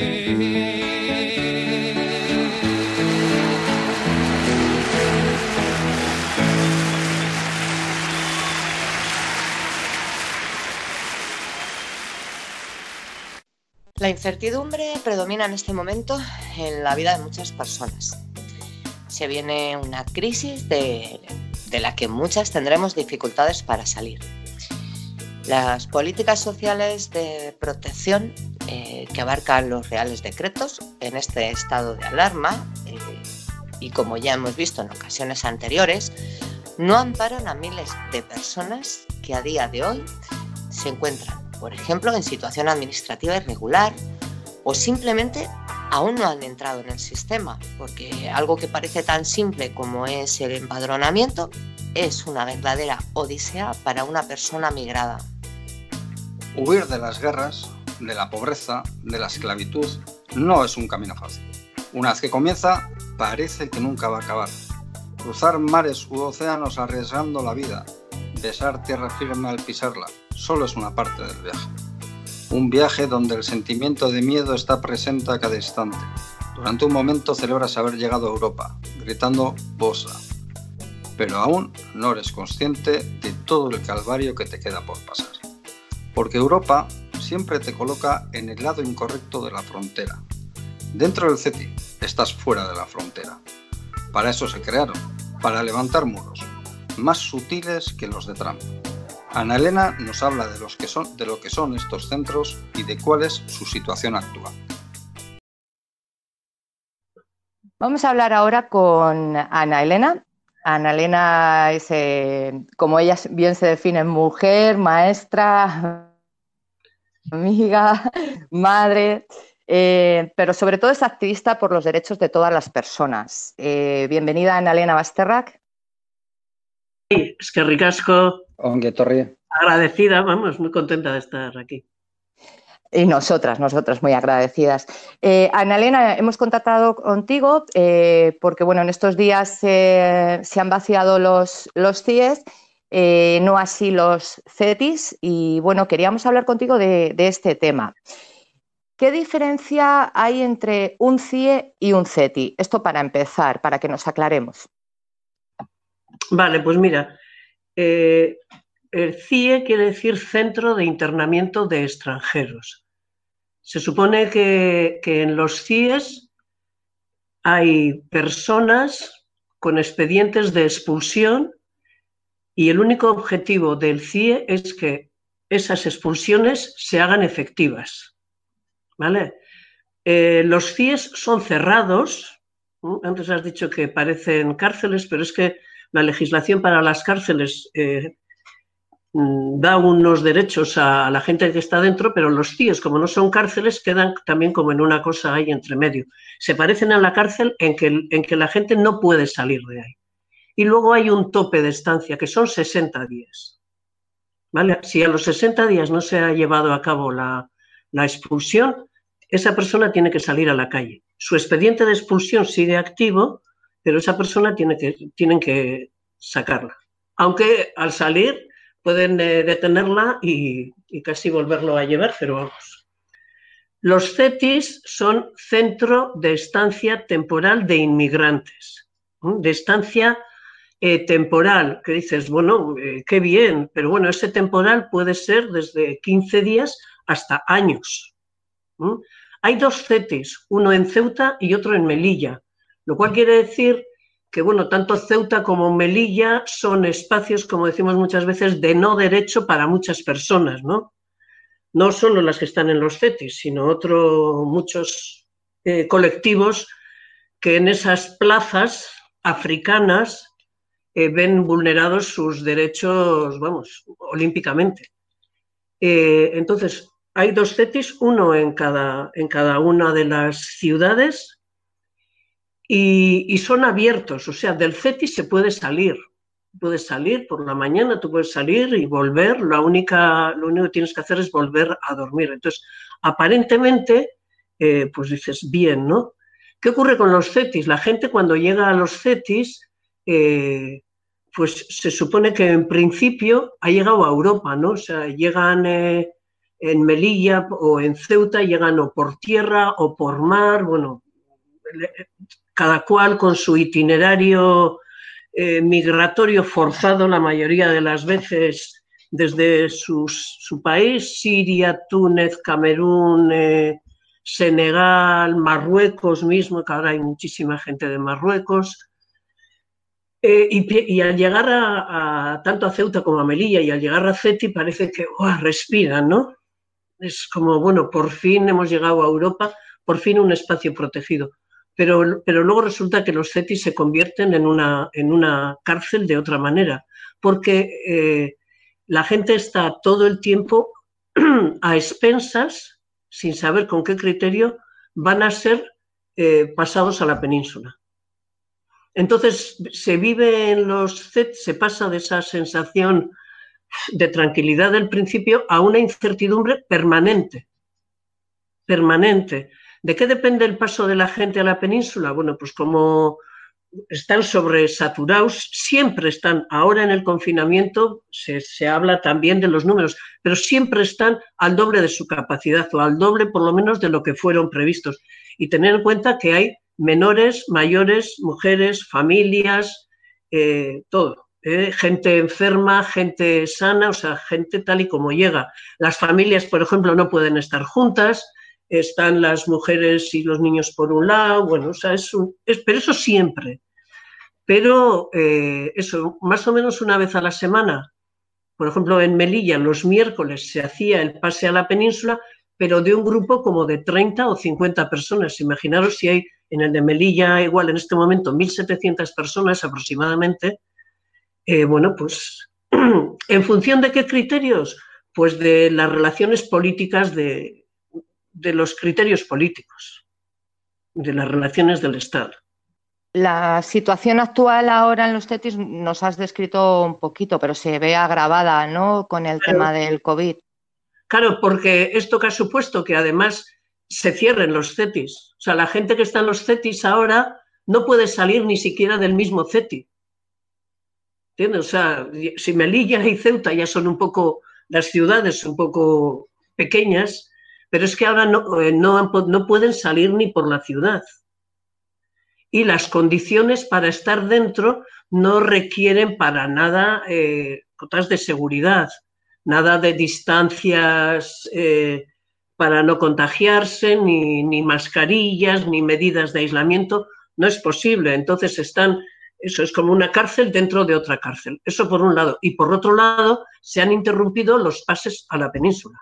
La incertidumbre predomina en este momento en la vida de muchas personas. Se viene una crisis de, la que muchas tendremos dificultades para salir. Las políticas sociales de protección eh, que abarcan los reales decretos en este estado de alarma eh, y como ya hemos visto en ocasiones anteriores, no amparan a miles de personas que a día de hoy se encuentran por ejemplo, en situación administrativa irregular o simplemente aún no han entrado en el sistema, porque algo que parece tan simple como es el empadronamiento es una verdadera odisea para una persona migrada. Huir de las guerras, de la pobreza, de la esclavitud, no es un camino fácil. Una vez que comienza, parece que nunca va a acabar. Cruzar mares u océanos arriesgando la vida, besar tierra firme al pisarla, solo es una parte del viaje. Un viaje donde el sentimiento de miedo está presente a cada instante. Durante un momento celebras haber llegado a Europa, gritando Bosa. Pero aún no eres consciente de todo el calvario que te queda por pasar. Porque Europa siempre te coloca en el lado incorrecto de la frontera. Dentro del CETI estás fuera de la frontera. Para eso se crearon, para levantar muros, más sutiles que los de Trump Ana Elena nos habla de, los que son, de lo que son estos centros y de cuál es su situación actual. Vamos a hablar ahora con Ana Elena. Ana Elena es, eh, como ella bien se define, mujer, maestra, amiga, madre, eh, pero sobre todo es activista por los derechos de todas las personas. Eh, bienvenida, Ana Elena Basterrac. Es que ricasco. Torri. Agradecida, vamos, muy contenta de estar aquí. Y nosotras, nosotras muy agradecidas. Eh, Ana Elena, hemos contactado contigo eh, porque, bueno, en estos días se han vaciado los, los CIES, eh, no así los CETIS, y bueno, queríamos hablar contigo de, de, este tema. ¿Qué diferencia hay entre un CIE y un CETI? Esto para empezar, para que nos aclaremos. Vale, pues mira, eh, el CIE quiere decir Centro de Internamiento de Extranjeros. Se supone que, en los CIEs hay personas con expedientes de expulsión y el único objetivo del CIE es que esas expulsiones se hagan efectivas. ¿Vale? Eh, los CIEs son cerrados. Antes has dicho que parecen cárceles, pero es que la legislación para las cárceles eh, mm, da unos derechos a la gente que está dentro, pero los CIES, como no son cárceles, quedan también como en una cosa ahí entre medio. Se parecen a la cárcel en que, en que la gente no puede salir de ahí. Y luego hay un tope de estancia, que son 60 días. ¿Vale? Si a los 60 días no se ha llevado a cabo la, la expulsión, esa persona tiene que salir a la calle. Su expediente de expulsión sigue activo, pero esa persona tiene que, tienen que sacarla. Aunque al salir pueden eh, detenerla y, casi volverlo a llevar, pero vamos. Los CETIS son Centro de Estancia Temporal de Inmigrantes, de estancia eh, temporal, que dices, bueno, eh, qué bien, pero bueno, ese temporal puede ser desde 15 días hasta años. Hay dos CETIS, uno en Ceuta y otro en Melilla. Lo cual quiere decir que, bueno, tanto Ceuta como Melilla son espacios, como decimos muchas veces, de no derecho para muchas personas, ¿no? No solo las que están en los CETIS, sino otros muchos eh, colectivos que en esas plazas africanas eh, ven vulnerados sus derechos, vamos, olímpicamente. Eh, entonces, hay dos CETIS, uno en cada, en cada una de las ciudades y, son abiertos, o sea, del CETIS se puede salir. Puedes salir por la mañana, tú puedes salir y volver, la única, lo único que tienes que hacer es volver a dormir. Entonces, aparentemente, eh, pues dices, bien, ¿no? ¿Qué ocurre con los CETIS? La gente cuando llega a los CETIS, eh, pues se supone que en principio ha llegado a Europa, ¿no? O sea, llegan eh, en Melilla o en Ceuta, llegan o por tierra o por mar, bueno, cada cual con su itinerario eh, migratorio forzado la mayoría de las veces desde su país, Siria, Túnez, Camerún, eh, Senegal, Marruecos mismo, que ahora hay muchísima gente de Marruecos. Eh, y, al llegar a, tanto a Ceuta como a Melilla y al llegar a Ceti parece que respiran, ¿no? Es como, bueno, por fin hemos llegado a Europa, por fin un espacio protegido pero, luego resulta que los CETIS se convierten en una, en una cárcel de otra manera, porque eh, la gente está todo el tiempo a expensas, sin saber con qué criterio van a ser eh, pasados a la península. Entonces se vive en los CET, se pasa de esa sensación de tranquilidad del principio a una incertidumbre permanente, permanente. ¿De qué depende el paso de la gente a la península? Bueno, pues como están sobresaturados, siempre están, ahora en el confinamiento se, se, habla también de los números, pero siempre están al doble de su capacidad o al doble por lo menos de lo que fueron previstos. Y tener en cuenta que hay menores, mayores, mujeres, familias, eh, todo. Eh, gente enferma, gente sana, o sea, gente tal y como llega. Las familias, por ejemplo, no pueden estar juntas, están las mujeres y los niños por un lado, bueno, o sea, es, un, es pero eso siempre. Pero eh, eso, más o menos una vez a la semana, por ejemplo, en Melilla los miércoles se hacía el pase a la península, pero de un grupo como de 30 o 50 personas. Imaginaros si hay en el de Melilla, igual en este momento, 1.700 personas aproximadamente. Eh, bueno, pues, ¿en función de qué criterios? Pues de las relaciones políticas, de, de los criterios políticos, de las relaciones del Estado. La situación actual ahora en los TETIS nos has descrito un poquito, pero se ve agravada, ¿no? Con el claro. tema del COVID. Claro, porque esto que ha supuesto que además se cierren los CETIS. O sea, la gente que está en los CETIS ahora no puede salir ni siquiera del mismo CETI. ¿Entiendes? O sea, si Melilla y Ceuta ya son un poco, las ciudades un poco pequeñas, pero es que ahora no, eh, no, no pueden salir ni por la ciudad. Y las condiciones para estar dentro no requieren para nada eh, cotas de seguridad, nada de distancias eh, para no contagiarse, ni, ni, mascarillas, ni medidas de aislamiento. No es posible. Entonces están, eso es como una cárcel dentro de otra cárcel. Eso por un lado. Y por otro lado, se han interrumpido los pases a la península.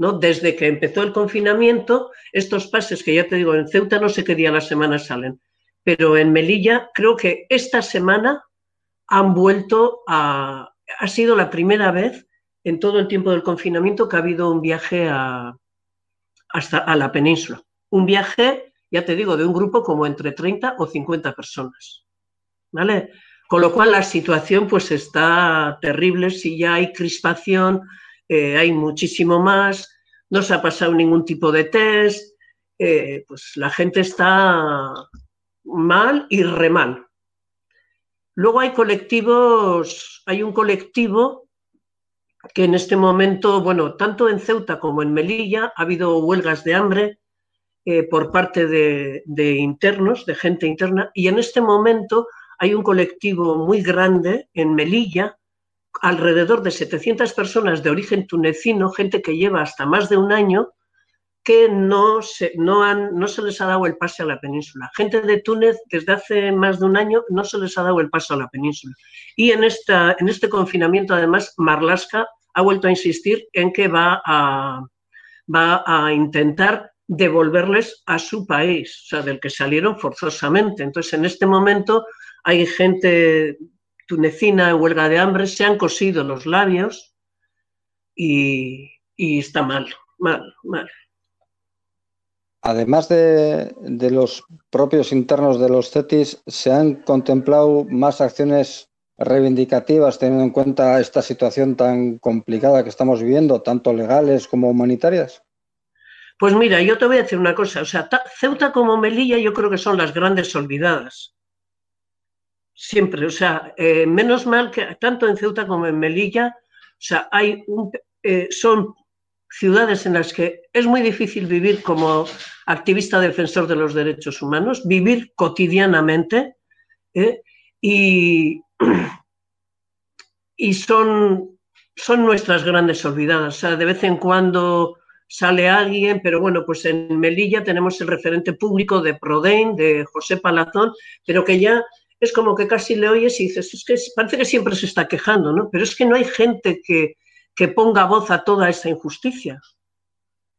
¿No? Desde que empezó el confinamiento, estos pases que ya te digo, en Ceuta no sé qué día a la semana salen, pero en Melilla creo que esta semana han vuelto a... Ha sido la primera vez en todo el tiempo del confinamiento que ha habido un viaje a, hasta a la península. Un viaje, ya te digo, de un grupo como entre 30 o 50 personas. ¿Vale? Con lo cual la situación pues está terrible, si ya hay crispación, eh, hay muchísimo más, no se ha pasado ningún tipo de test, eh, pues la gente está mal y re mal. Luego hay colectivos, hay un colectivo que en este momento, bueno, tanto en Ceuta como en Melilla ha habido huelgas de hambre eh, por parte de, de, internos, de gente interna, y en este momento hay un colectivo muy grande en Melilla, alrededor de 700 personas de origen tunecino, gente que lleva hasta más de un año, que no se, no, han, no se les ha dado el pase a la península. Gente de Túnez, desde hace más de un año, no se les ha dado el paso a la península. Y en, esta, en este confinamiento, además, Marlaska ha vuelto a insistir en que va a, va a intentar devolverles a su país, o sea, del que salieron forzosamente. Entonces, en este momento hay gente tunecina en huelga de hambre, se han cosido los labios y, y está mal, mal, mal. Además de, de, los propios internos de los CETIS, ¿se han contemplado más acciones reivindicativas teniendo en cuenta esta situación tan complicada que estamos viviendo, tanto legales como humanitarias? Pues mira, yo te voy a decir una cosa, o sea, Ceuta como Melilla yo creo que son las grandes olvidadas. Siempre, o sea, eh, menos mal que tanto en Ceuta como en Melilla, o sea, hay un, eh, son ciudades en las que es muy difícil vivir como activista defensor de los derechos humanos, vivir cotidianamente ¿eh? y, y son, son nuestras grandes olvidadas. O sea, de vez en cuando sale alguien, pero bueno, pues en Melilla tenemos el referente público de Prodein, de José Palazón, pero que ya es como que casi le oyes y dices, es que parece que siempre se está quejando, ¿no? Pero es que no hay gente que, que ponga voz a toda esta injusticia.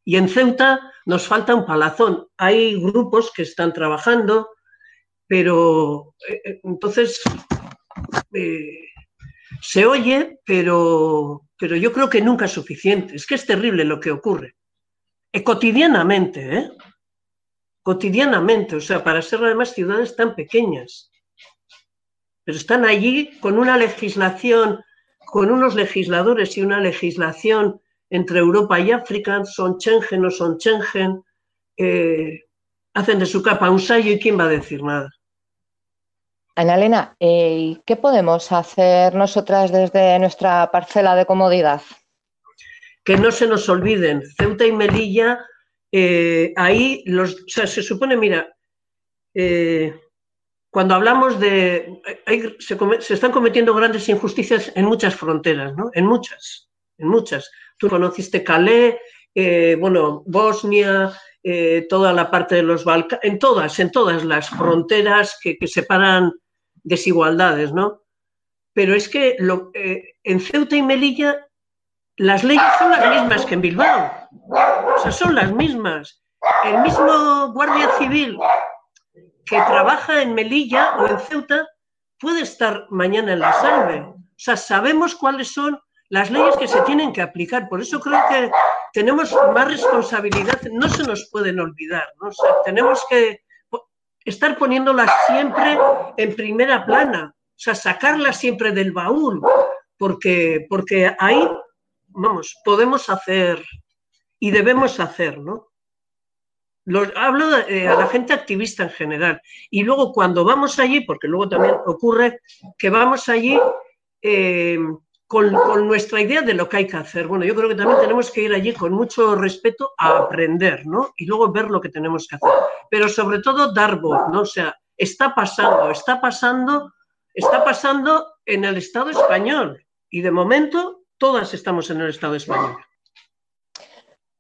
Y en Ceuta nos falta un palazón. Hay grupos que están trabajando, pero eh, entonces eh, se oye, pero, pero yo creo que nunca es suficiente. Es que es terrible lo que ocurre. Eh, cotidianamente, ¿eh? cotidianamente, o sea, para ser además ciudades tan pequeñas. Pero están allí con una legislación, con unos legisladores y una legislación entre Europa y África, son Schengen o son Schengen, eh, hacen de su capa un sallo y quién va a decir nada. Ana Elena, eh, ¿qué podemos hacer nosotras desde nuestra parcela de comodidad? Que no se nos olviden, Ceuta y Melilla, eh, ahí los, o sea, se supone, mira, eh, cuando hablamos de, se, se, están cometiendo grandes injusticias en muchas fronteras, ¿no? En muchas, en muchas. Tú conociste Calais, bueno, Bosnia, eh, toda la parte de los Balcanes, en todas, en todas las fronteras que, separan desigualdades, ¿no? Pero es que eh, en Ceuta y Melilla las leyes son las mismas que en Bilbao. O sea, son las mismas. El mismo guardia civil que trabaja en Melilla o en Ceuta puede estar mañana en la salve. O sea, sabemos cuáles son las leyes que se tienen que aplicar. Por eso creo que tenemos más responsabilidad, no se nos pueden olvidar, ¿no? tenemos que estar poniéndolas siempre en primera plana, o sea, sacarlas siempre del baúl, porque, porque ahí, vamos, podemos hacer y debemos hacer, ¿no? Hablo eh, a la gente activista en general. Y luego cuando vamos allí, porque luego también ocurre que vamos allí, eh, con, nuestra idea de lo que hay que hacer. Bueno, yo creo que también tenemos que ir allí con mucho respeto a aprender, ¿no? Y luego ver lo que tenemos que hacer. Pero sobre todo dar voz, ¿no? O sea, está pasando, está pasando, está pasando en el Estado español. Y de momento todas estamos en el Estado español.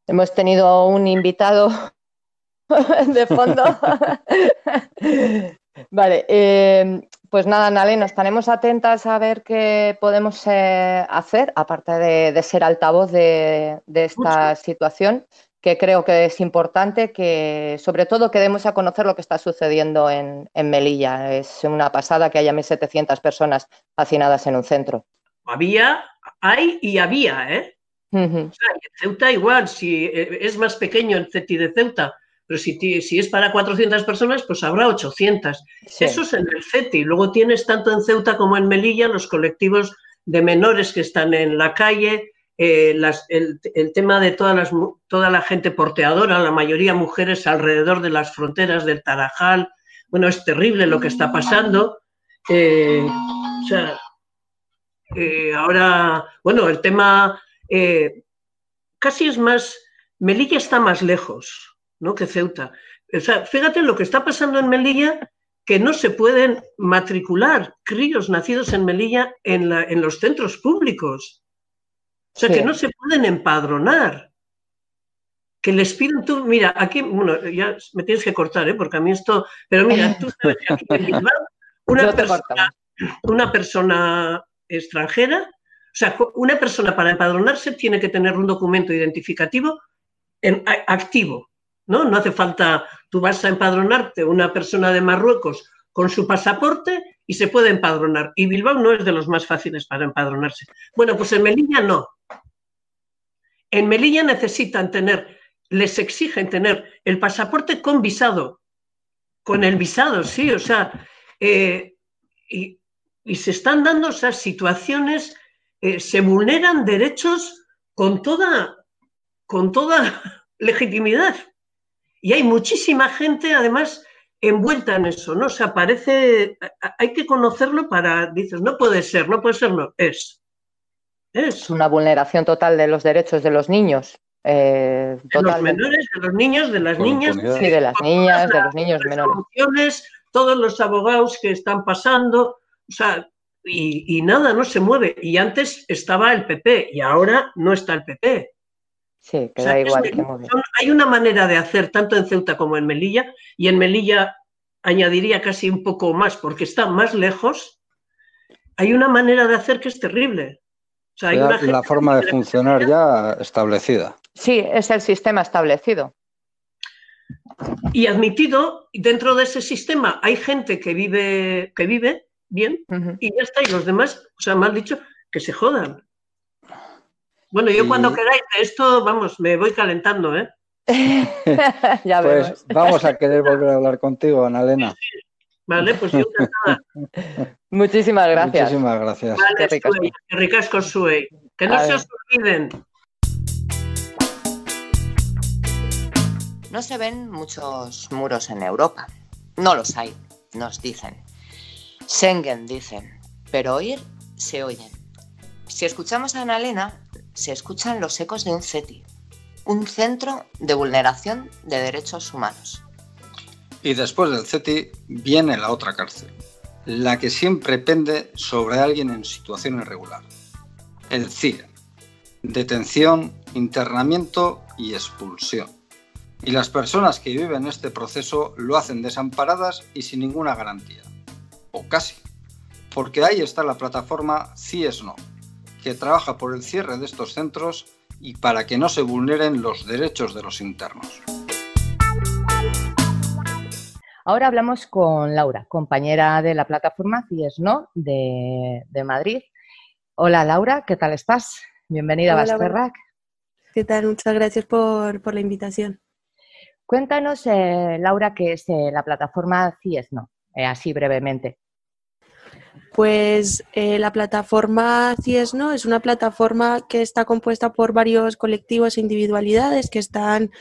Hemos tenido un invitado de fondo. vale, eh, pues nada, Nalena, estaremos atentas a ver qué podemos eh, hacer, aparte de, ser altavoz de, esta situación, que creo que es importante que, sobre todo, que demos a conocer lo que está sucediendo en, Melilla. Es una pasada que haya 1.700 personas hacinadas en un centro. Había, hay y había, ¿eh? en Ceuta igual, si eh, es más pequeño el CETI de Ceuta, pero si, si, es para 400 personas, pues habrá 800. Eso es en el CETI. Luego tienes tanto en Ceuta como en Melilla los colectivos de menores que están en la calle, eh, el, tema de todas las, toda la gente porteadora, la mayoría mujeres alrededor de las fronteras del Tarajal. Bueno, es terrible lo que está pasando. Eh, o sea, eh, ahora, bueno, el tema casi es más, Melilla está más lejos. ¿No? que Ceuta. O sea, fíjate lo que está pasando en Melilla, que no se pueden matricular críos nacidos en Melilla en, la, en los centros públicos. O sea, que no se pueden empadronar. Que les piden tú, mira, aquí, bueno, ya me tienes que cortar, ¿eh? porque a mí esto, pero mira, tú sabes que aquí en una, persona, una persona extranjera, o sea, una persona para empadronarse tiene que tener un documento identificativo en, activo. ¿No? No hace falta, tú vas a empadronarte una persona de Marruecos con su pasaporte y se puede empadronar. Y Bilbao no es de los más fáciles para empadronarse. Bueno, pues en Melilla no. En Melilla necesitan tener, les exigen tener el pasaporte con visado, con el visado, sí, o sea, eh, y, se están dando esas situaciones, eh, se vulneran derechos con toda, con toda legitimidad. Y hay muchísima gente, además, envuelta en eso, ¿no? O sea, parece, hay que conocerlo para, dices, no puede ser, no puede ser, no, es. Es una vulneración total de los derechos de los niños. Eh, de los menores, de los niños, de las niñas. Sí, de las niñas, de los niños menores. Todos los abogados que están pasando, o sea, y, y, nada, no se mueve. Y antes estaba el PP y ahora no está el PP. Sí, que igual. hay una manera de hacer tanto en Ceuta como en Melilla, y en Melilla añadiría casi un poco más porque está más lejos. Hay una manera de hacer que es terrible. hay la forma de funcionar ya establecida. Sí, es el sistema establecido. Y admitido, dentro de ese sistema hay gente que vive, que vive bien y ya está. Y los demás, o sea, mal dicho, que se jodan. Bueno, yo cuando queráis, esto, vamos, me voy calentando, ¿eh? ya pues vamos a querer volver a hablar contigo, Ana Elena. Vale, pues yo encantada. Muchísimas gracias. Muchísimas gracias. Vale, Qué ricasco. Sue. Que no se os olviden. No se ven muchos muros en Europa. No los hay, nos dicen. Schengen dicen, pero oír se oyen. Si escuchamos a Ana Elena, se escuchan los ecos de un CETI, un centro de vulneración de derechos humanos. Y después del CETI viene la otra cárcel, la que siempre pende sobre alguien en situación irregular. El CIE, detención, internamiento y expulsión. Y las personas que viven este proceso lo hacen desamparadas y sin ninguna garantía. O casi. Porque ahí está la plataforma CIES No, que trabaja por el cierre de estos centros y para que no se vulneren los derechos de los internos. Ahora hablamos con Laura, compañera de la plataforma CIES No de, Madrid. Hola Laura, ¿qué tal estás? Bienvenida a Basterrac. ¿Qué tal? Muchas gracias por, la invitación. Cuéntanos, eh, Laura, qué es eh, la plataforma CIES No, eh, así brevemente. Pues la plataforma CIES No es una plataforma que está compuesta por varios colectivos e individualidades que están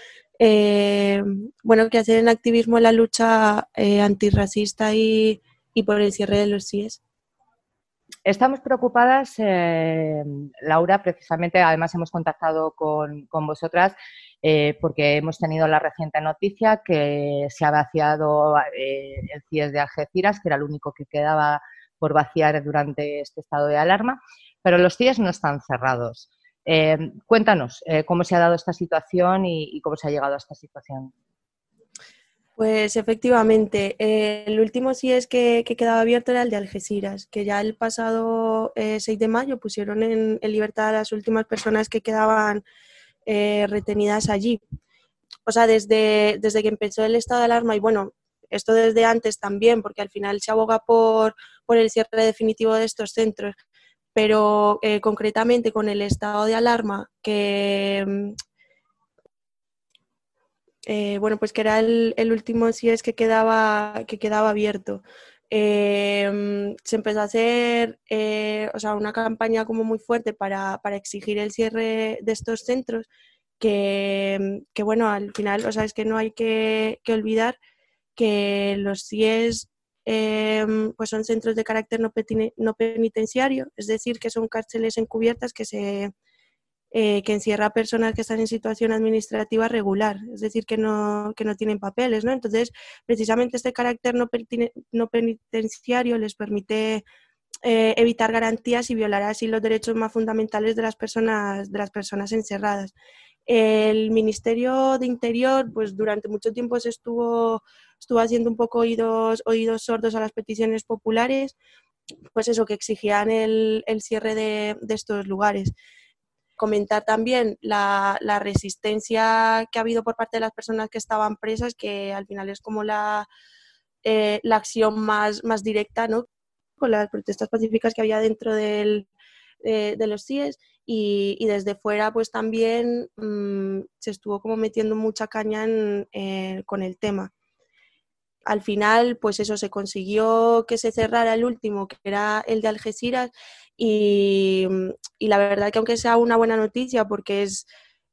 eh, bueno, que hacen activismo en la lucha eh, antirracista y, por el cierre de los CIES. Estamos preocupadas, eh, Laura, precisamente, además hemos contactado con, vosotras porque hemos tenido la reciente noticia que se ha vaciado el CIES de Algeciras, que era el único que quedaba por vaciar durante este estado de alarma, pero los CIES no están cerrados. Eh, cuéntanos eh, cómo se ha dado esta situación y, cómo se ha llegado a esta situación. Pues efectivamente, eh, el último sí es que, quedaba abierto era el de Algeciras, que ya el pasado 6 de mayo pusieron en, libertad a las últimas personas que quedaban retenidas allí. O sea, desde, desde que empezó el estado de alarma, y bueno, esto desde antes también, porque al final se aboga por, por el cierre definitivo de estos centros, pero eh, concretamente con el estado de alarma que mm, eh, bueno pues que era el, último si es que quedaba que quedaba abierto. Em, se empezó a hacer eh, o sea, una campaña como muy fuerte para, exigir el cierre de estos centros que, que, bueno al final o sea es que no hay que, que olvidar que los CIES Em, pues son centros de carácter no, penitenciario, es decir, que son cárceles encubiertas que se eh, que encierra a personas que están en situación administrativa regular, es decir, que no, que no tienen papeles, ¿no? Entonces, precisamente este carácter no, no penitenciario les permite eh, evitar garantías y violar así los derechos más fundamentales de las personas, de las personas encerradas. El Ministerio de Interior, pues durante mucho tiempo se estuvo, estuvo haciendo un poco oídos, oídos sordos a las peticiones populares, pues eso, que exigían el, cierre de, estos lugares. Comentar también la, resistencia que ha habido por parte de las personas que estaban presas, que al final es como la, eh, acción más, más directa, ¿no? Con las protestas pacíficas que había dentro del, eh, de los CIES y, desde fuera pues también mm, se estuvo como metiendo mucha caña eh, con el tema. Al final, pues eso, se consiguió que se cerrara el último, que era el de Algeciras, y, y la verdad que aunque sea una buena noticia, porque es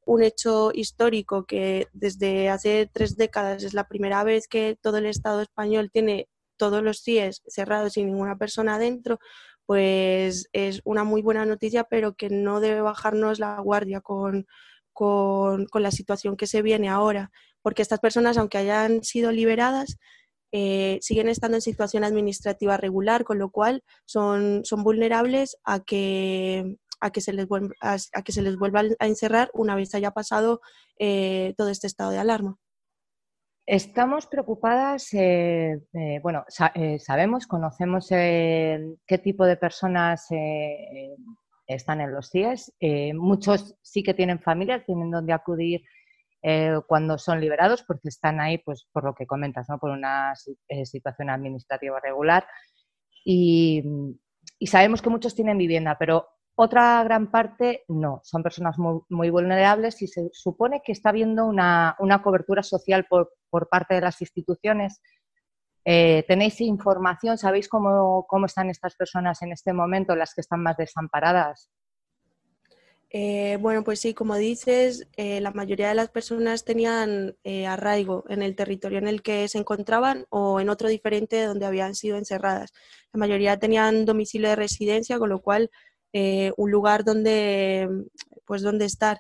un hecho histórico que desde hace tres décadas es la primera vez que todo el Estado español tiene todos los CIES cerrados sin ninguna persona dentro, pues es una muy buena noticia, pero que no debe bajarnos la guardia con, la situación que se viene ahora, porque estas personas, aunque hayan sido liberadas, eh, siguen estando en situación administrativa regular, con lo cual son, son vulnerables a que, a, que se les vuelva, a, que se les vuelva a encerrar una vez haya pasado eh, todo este estado de alarma. Estamos preocupadas, eh, bueno, sabemos, conocemos qué tipo de personas están en los CIES. muchos sí que tienen familias, tienen donde acudir cuando son liberados, porque están ahí, pues por lo que comentas, ¿no? por una situación administrativa regular. Y, y sabemos que muchos tienen vivienda, pero Otra gran parte no, son personas muy, vulnerables y se supone que está habiendo una, cobertura social por, parte de las instituciones. Eh, ¿Tenéis información? ¿Sabéis cómo, cómo están estas personas en este momento, las que están más desamparadas? Eh, bueno, pues sí, como dices, eh, la mayoría de las personas tenían eh, arraigo en el territorio en el que se encontraban o en otro diferente donde habían sido encerradas. La mayoría tenían domicilio de residencia, con lo cual un lugar donde, pues, donde estar.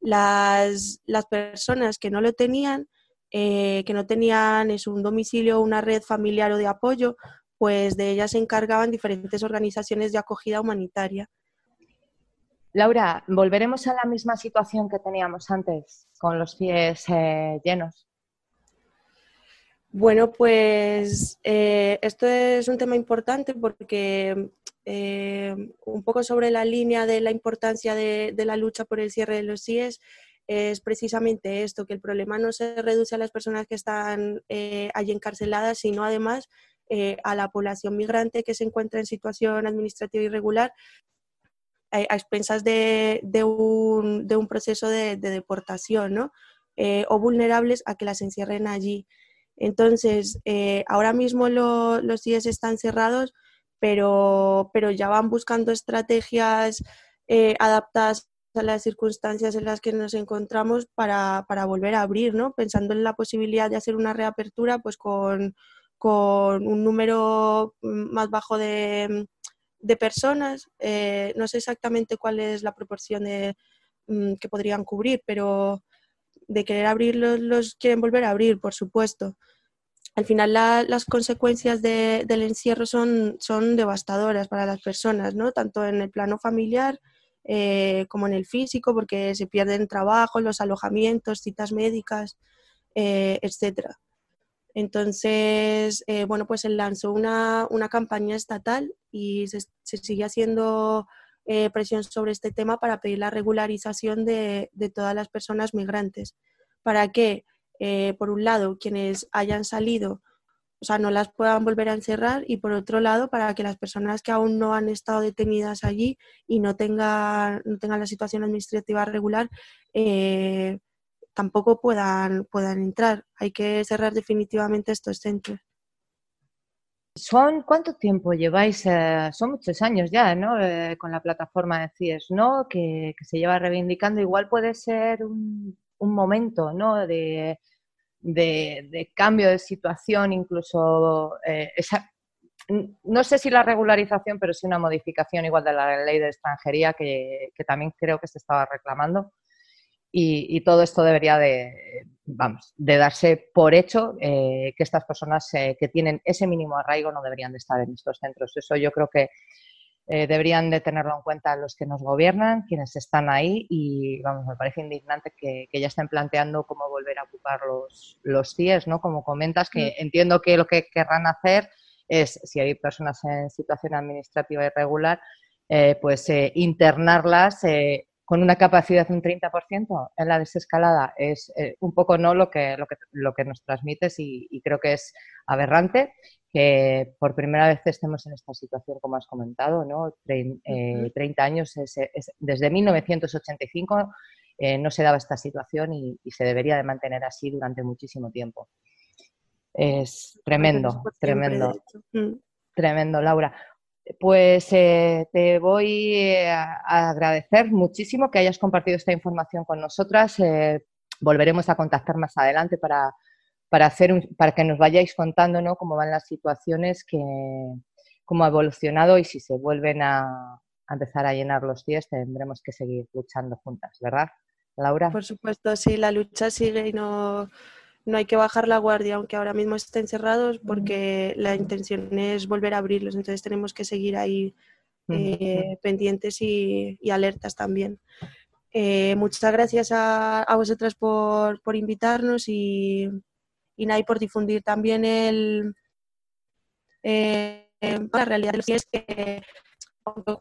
Las, las personas que no lo tenían, que no tenían es un domicilio, una red familiar o de apoyo, pues de ellas se encargaban diferentes organizaciones de acogida humanitaria. Laura, ¿volveremos a la misma situación que teníamos antes, con los pies eh, llenos? Bueno, pues eh, esto es un tema importante porque eh, un poco sobre la línea de la importancia de, la lucha por el cierre de los CIES es precisamente esto, que el problema no se reduce a las personas que están allí encarceladas, sino además a la población migrante que se encuentra en situación administrativa irregular a, expensas de, un, proceso de, deportación, ¿no? Eh, o vulnerables a que las encierren allí. Entonces, eh, ahora mismo los días están cerrados, pero, ya van buscando estrategias eh, adaptadas a las circunstancias en las que nos encontramos para, volver a abrir, ¿no? Pensando en la posibilidad de hacer una reapertura, pues con, con un número más bajo de, de personas, eh, no sé exactamente cuál es la proporción de, mm, que podrían cubrir, pero de querer abrirlos, los quieren volver a abrir, por supuesto. Al final las consecuencias del encierro son, son devastadoras para las personas, ¿no? tanto en el plano familiar eh, como en el físico, porque se pierden trabajos, los alojamientos, citas médicas, eh, etcétera. Entonces, eh, bueno, pues él lanzó una, campaña estatal y se, sigue haciendo eh, presión sobre este tema para pedir la regularización de, todas las personas migrantes, para que, eh, por un lado, quienes hayan salido, o sea, no las puedan volver a encerrar y, por otro lado, para que las personas que aún no han estado detenidas allí y no tengan, no tengan la situación administrativa regular, tampoco puedan, puedan entrar. Hay que cerrar definitivamente estos centros. ¿Son cuánto tiempo lleváis? Eh, son muchos años ya, ¿no? Eh, con la plataforma de CIES, ¿no? Que, se lleva reivindicando. Igual puede ser un, momento, ¿no? De, cambio de situación, incluso eh, no sé si la regularización, pero sí una modificación igual de la ley de extranjería que también creo que se estaba reclamando y, todo esto debería de, vamos, de darse por hecho eh, que estas personas eh, que tienen ese mínimo arraigo no deberían de estar en estos centros. Eso yo creo que eh, deberían de tenerlo en cuenta los que nos gobiernan, quienes están ahí y vamos, me parece indignante que, ya estén planteando cómo volver a ocupar los, los CIES, ¿no? Como comentas, que mm. entiendo que lo que querrán hacer es, si hay personas en situación administrativa irregular, pues internarlas con una capacidad de un 30% en la desescalada es eh, un poco no lo que, lo que, lo que nos transmites y, creo que es aberrante que por primera vez estemos en esta situación, como has comentado, ¿no? 30 eh, años, desde 1985 eh, no se daba esta situación y, se debería de mantener así durante muchísimo tiempo. Es tremendo, tremendo, mm. tremendo, Laura. Pues eh, te voy a agradecer muchísimo que hayas compartido esta información con nosotras. Eh, volveremos a contactar más adelante para, hacer para que nos vayáis contando ¿no? cómo van las situaciones, que, cómo ha evolucionado y si se vuelven a, empezar a llenar los días tendremos que seguir luchando juntas, ¿verdad, Laura? Por supuesto, sí, la lucha sigue y no, no hay que bajar la guardia, aunque ahora mismo estén cerrados, porque la intención es volver a abrirlos, entonces tenemos que seguir ahí eh, pendientes y, alertas también. Eh, muchas gracias a, vosotras por, invitarnos y, y, por difundir también el, eh, la realidad de los es que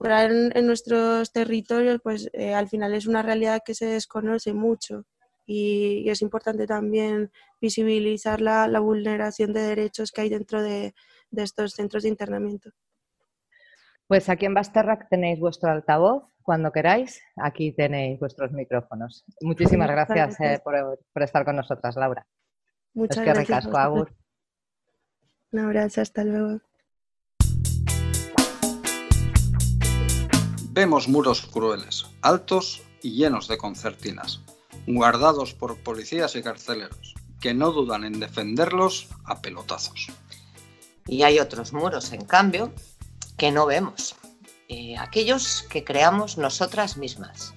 en, en, nuestros territorios, pues al final es una realidad que se desconoce mucho y, es importante también visibilizar la, vulneración de derechos que hay dentro de, estos centros de internamiento. Pues aquí en Basterrac tenéis vuestro altavoz Cuando queráis, aquí tenéis vuestros micrófonos. Muchísimas gracias, eh, por, estar con nosotras, Laura. Muchas es que gracias. Agur. Un abrazo, hasta luego. Vemos muros crueles, altos y llenos de concertinas, guardados por policías y carceleros, que no dudan en defenderlos a pelotazos. Y hay otros muros, en cambio, que no vemos, eh, aquellos que creamos nosotras mismas.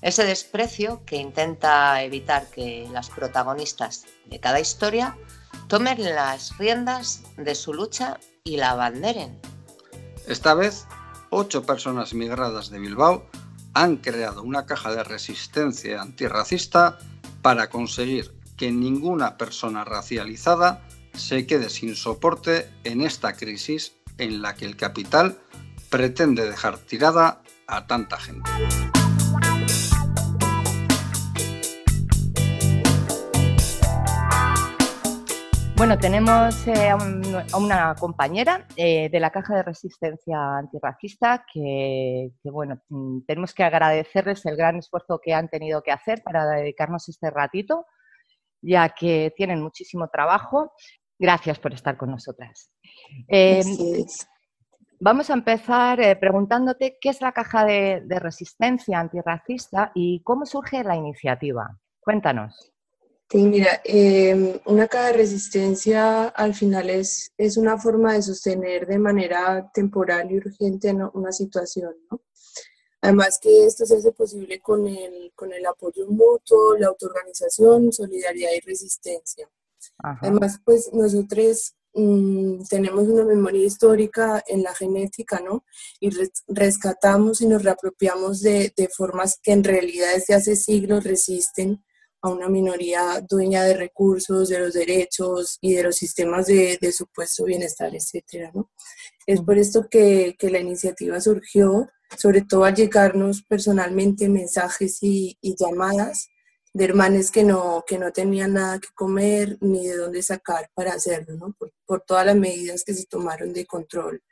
Ese desprecio que intenta evitar que las protagonistas de cada historia tomen las riendas de su lucha y la abanderen. Esta vez ocho personas migradas de Bilbao han creado una caja de resistencia antirracista para conseguir que ninguna persona racializada se quede sin soporte en esta crisis en la que el capital pretende dejar tirada a tanta gente. Bueno, tenemos eh, a, una compañera eh, de la Caja de Resistencia Antirracista que, bueno, mm, tenemos que agradecerles el gran esfuerzo que han tenido que hacer para dedicarnos este ratito, ya que tienen muchísimo trabajo. Gracias por estar con nosotras. Em, vamos a empezar eh, preguntándote qué es la Caja de Resistencia Antirracista y cómo surge la iniciativa. Cuéntanos. Sí, mira, em, una caja de resistencia al final es, es una forma de sostener de manera temporal y urgente una situación, ¿no? Además que esto se hace posible con el, con el apoyo mutuo, la autoorganización, solidaridad y resistencia. Además, pues nosotros mm, tenemos una memoria histórica en la genética, ¿no? Y rescatamos y nos reapropiamos de, de formas que en realidad desde hace siglos resisten a una minoría dueña de recursos, de los derechos y de los sistemas de, supuesto bienestar, etcétera, ¿no? Es por esto que, la iniciativa surgió, sobre todo al llegarnos personalmente mensajes y, llamadas de hermanos que no, que no tenían nada que comer ni de dónde sacar para hacerlo, ¿no? por, todas las medidas que se tomaron de control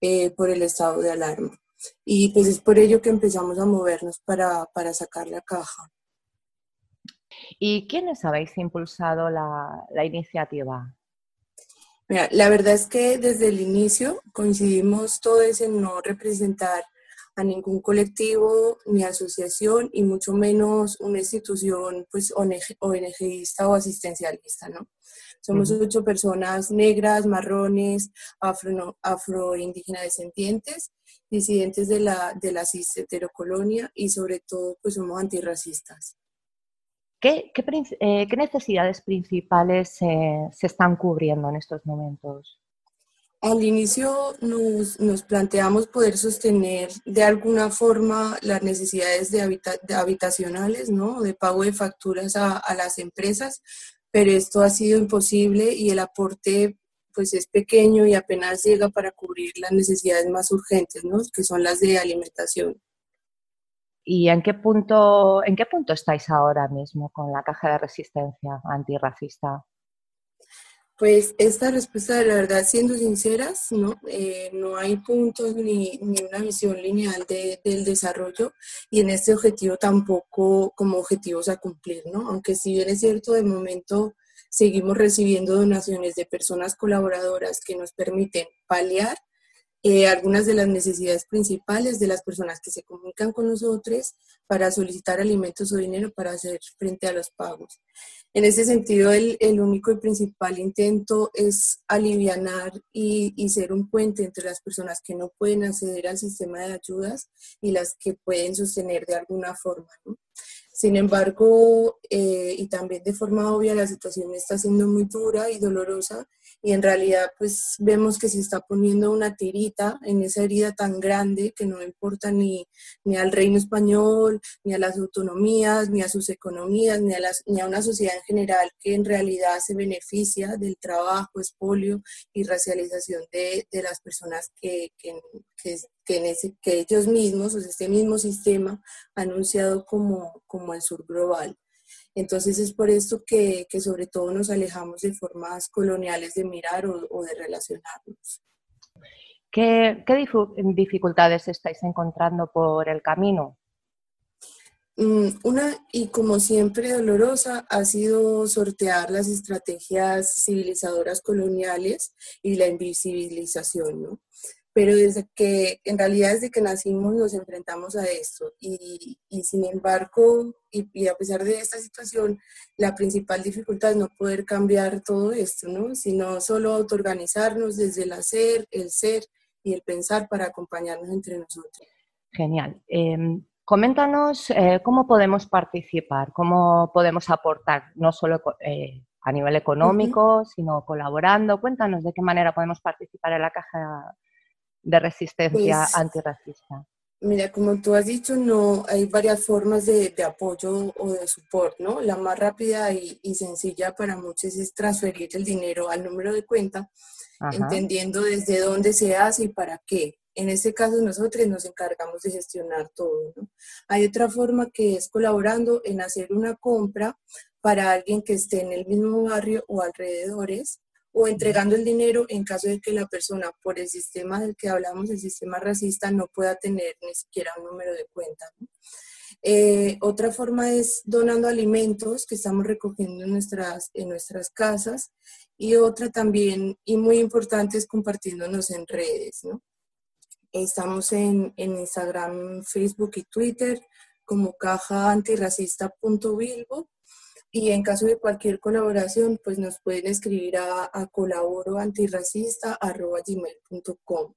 eh, por el estado de alarma. Y pues es por ello que empezamos a movernos para, para sacar la caja. ¿Y quiénes habéis impulsado la, iniciativa? la verdad es que desde el inicio coincidimos todos en no representar a ningún colectivo ni asociación y mucho menos una institución pues ONGista o asistencialista, ¿no? Somos ocho personas negras, marrones, afro, afroindígenas descendientes, disidentes de la, de la cis heterocolonia y sobre todo pues somos antirracistas. ¿Qué, eh, necesidades principales se están cubriendo en estos momentos? Al inicio nos, planteamos poder sostener de alguna forma las necesidades de, habitacionales, ¿no? de pago de facturas a, las empresas, pero esto ha sido imposible y el aporte pues es pequeño y apenas llega para cubrir las necesidades más urgentes, ¿no? que son las de alimentación. ¿Y en qué punto, en qué punto estáis ahora mismo con la caja de resistencia antirracista? Pues esta respuesta, la verdad, siendo sinceras, no, eh, no hay puntos ni, ni una visión lineal de, del desarrollo y en este objetivo tampoco como objetivos a cumplir, ¿no? Aunque si bien es cierto, de momento seguimos recibiendo donaciones de personas colaboradoras que nos permiten paliar eh, algunas de las necesidades principales de las personas que se comunican con nosotros para solicitar alimentos o dinero para hacer frente a los pagos. En ese sentido, el, el único y principal intento es alivianar y, y, ser un puente entre las personas que no pueden acceder al sistema de ayudas y las que pueden sostener de alguna forma. ¿no? Sin embargo, eh, y también de forma obvia, la situación está siendo muy dura y dolorosa y en realidad pues vemos que se está poniendo una tirita en esa herida tan grande que no importa ni, ni al reino español, ni a las autonomías, ni a sus economías, ni a, las, ni a una sociedad en general que en realidad se beneficia del trabajo, espolio y racialización de, de las personas que, que, que, ellos mismos, o este mismo sistema, anunciado como, como el sur global. Entonces es por esto que, sobre todo nos alejamos de formas coloniales de mirar o, de relacionarnos. ¿Qué, dificultades estáis encontrando por el camino? Mm, una, y como siempre dolorosa, ha sido sortear las estrategias civilizadoras coloniales y la invisibilización, ¿no? Pero desde que, en realidad desde que nacimos nos enfrentamos a esto y, y sin embargo, y, y, a pesar de esta situación, la principal dificultad es no poder cambiar todo esto, ¿no? Sino solo autoorganizarnos desde el hacer, el ser y el pensar para acompañarnos entre nosotros. Genial. Em, coméntanos eh, cómo podemos participar, cómo podemos aportar, no solo eh, a nivel económico, sino colaborando. Cuéntanos de qué manera podemos participar en la caja de resistencia pues, antirracista. Mira, como tú has dicho, no hay varias formas de, apoyo o de soporte, ¿no? La más rápida y, y, sencilla para muchos es transferir el dinero al número de cuenta entendiendo desde dónde se hace y para qué. En este caso nosotros nos encargamos de gestionar todo. Hay otra forma que es colaborando en hacer una compra para alguien que esté en el mismo barrio o alrededores o entregando el dinero en caso de que la persona por el sistema del que hablamos, el sistema racista, no pueda tener ni siquiera un número de cuenta. Eh, otra forma es donando alimentos que estamos recogiendo en nuestras, en nuestras casas y otra también, y muy importante, es compartiéndonos en redes, ¿no? Estamos en, en Instagram, Facebook y Twitter como caja antirracista.bilbo y en caso de cualquier colaboración, pues nos pueden escribir a, a colaboroantirracista.gmail.com.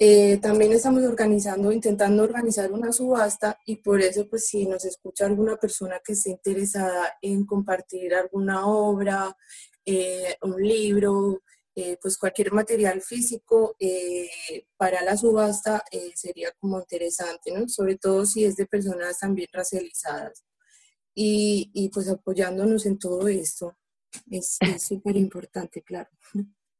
Eh, también estamos organizando, intentando organizar una subasta y por eso, pues si nos escucha alguna persona que esté interesada en compartir alguna obra, eh, un libro, eh, pues cualquier material físico para la subasta sería como interesante. Sobre todo si es de personas también racializadas. Y, y pues apoyándonos en todo esto es súper importante, claro.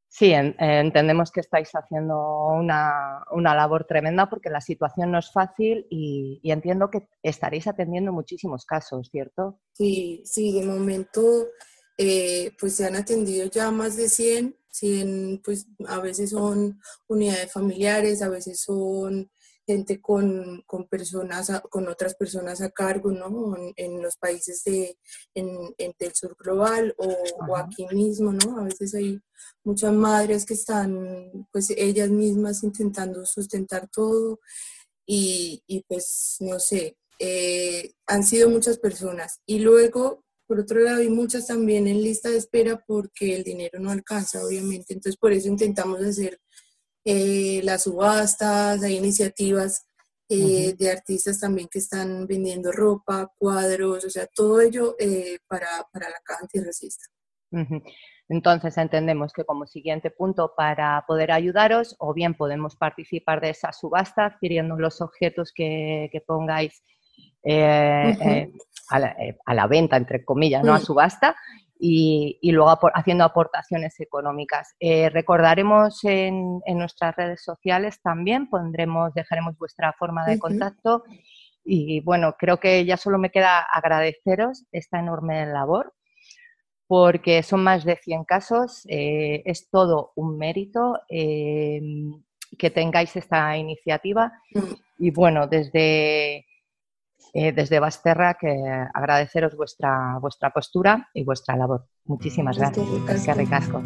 Sí, entendemos que estáis haciendo una, una, labor tremenda porque la situación no es fácil y, y, entiendo que estaréis atendiendo muchísimos casos, ¿cierto? Sí, sí, de momento eh, pues se han atendido ya más de 100, 100 pues a veces son unidades familiares, a veces son gente con, con personas, con otras personas a cargo, ¿no? En, los países de, en, del sur global o, aquí mismo, ¿no? A veces hay muchas madres que están, pues ellas mismas intentando sustentar todo y, y pues, no sé, eh, han sido muchas personas. Y luego, por otro lado, hay muchas también en lista de espera porque el dinero no alcanza, obviamente. Entonces, por eso intentamos hacer eh, las subastas, hay iniciativas eh, de artistas también que están vendiendo ropa, cuadros, o sea, todo ello eh, para, para, la caja antirracista. Entonces entendemos que como siguiente punto para poder ayudaros, o bien podemos participar de esa subasta adquiriendo los objetos que, que pongáis eh, a, la, a, la, venta, entre comillas, ¿no? a subasta, y, y luego haciendo aportaciones económicas. Eh, recordaremos en, en, nuestras redes sociales también, pondremos, dejaremos vuestra forma de contacto y bueno, creo que ya solo me queda agradeceros esta enorme labor porque son más de 100 casos, eh, es todo un mérito eh, que tengáis esta iniciativa mm. y bueno, desde eh, desde Basterra que agradeceros vuestra, vuestra postura y vuestra labor. Muchísimas gracias. Qué ricasco.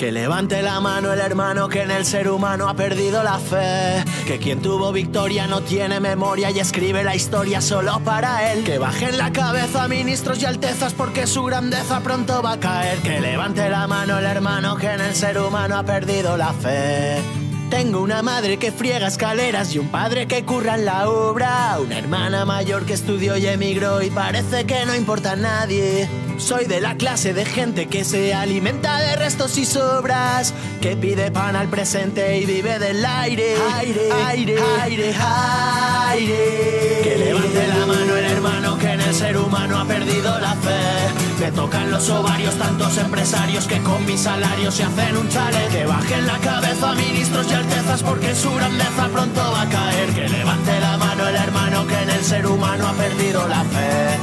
Que levante la mano el hermano que en el ser humano ha perdido la fe. Que quien tuvo victoria no tiene memoria y escribe la historia solo para él. Que bajen la cabeza ministros y altezas porque su grandeza pronto va a caer. Que levante la mano el hermano que en el ser humano ha perdido la fe. Tengo una madre que friega escaleras y un padre que curra en la obra. Una hermana mayor que estudió y emigró y parece que no importa a nadie. Soy de la clase de gente que se alimenta de restos y sobras, que pide pan al presente y vive del aire. Aire, aire, aire, aire. Que levante la mano ser humano ha perdido la fe. Me tocan los ovarios tantos empresarios que con mi salario se hacen un chale. Que bajen la cabeza ministros y altezas porque su grandeza pronto va a caer. Que levante la mano el hermano que en el ser humano ha perdido la fe.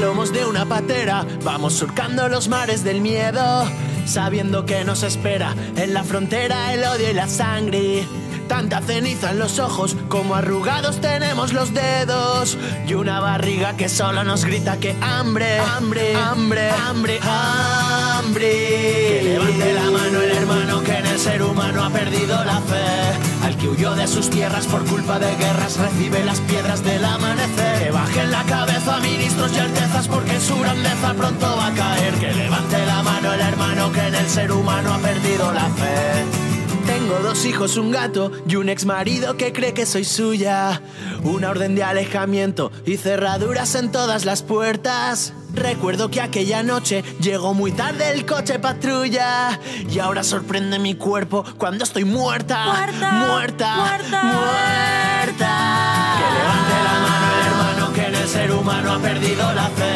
Lomos de una patera vamos surcando los mares del miedo sabiendo que nos espera en la frontera el odio y la sangre. Tanta ceniza en los ojos como arrugados tenemos los dedos y una barriga que solo nos grita que hambre, hambre, hambre, hambre, hambre. Que levante la mano el hermano que en el ser humano ha perdido la fe. Al que huyó de sus tierras por culpa de guerras recibe las piedras del amanecer. Que bajen la cabeza ministros y altezas porque su grandeza pronto va a caer. Que levante la mano el hermano que en el ser humano ha perdido la fe. Tengo dos hijos, un gato y un ex marido que cree que soy suya. Una orden de alejamiento y cerraduras en todas las puertas. Recuerdo que aquella noche llegó muy tarde el coche patrulla y ahora sorprende mi cuerpo cuando estoy muerta, muerta, muerta, muerta. muerta. Que levante la mano el hermano que en el ser humano ha perdido la fe.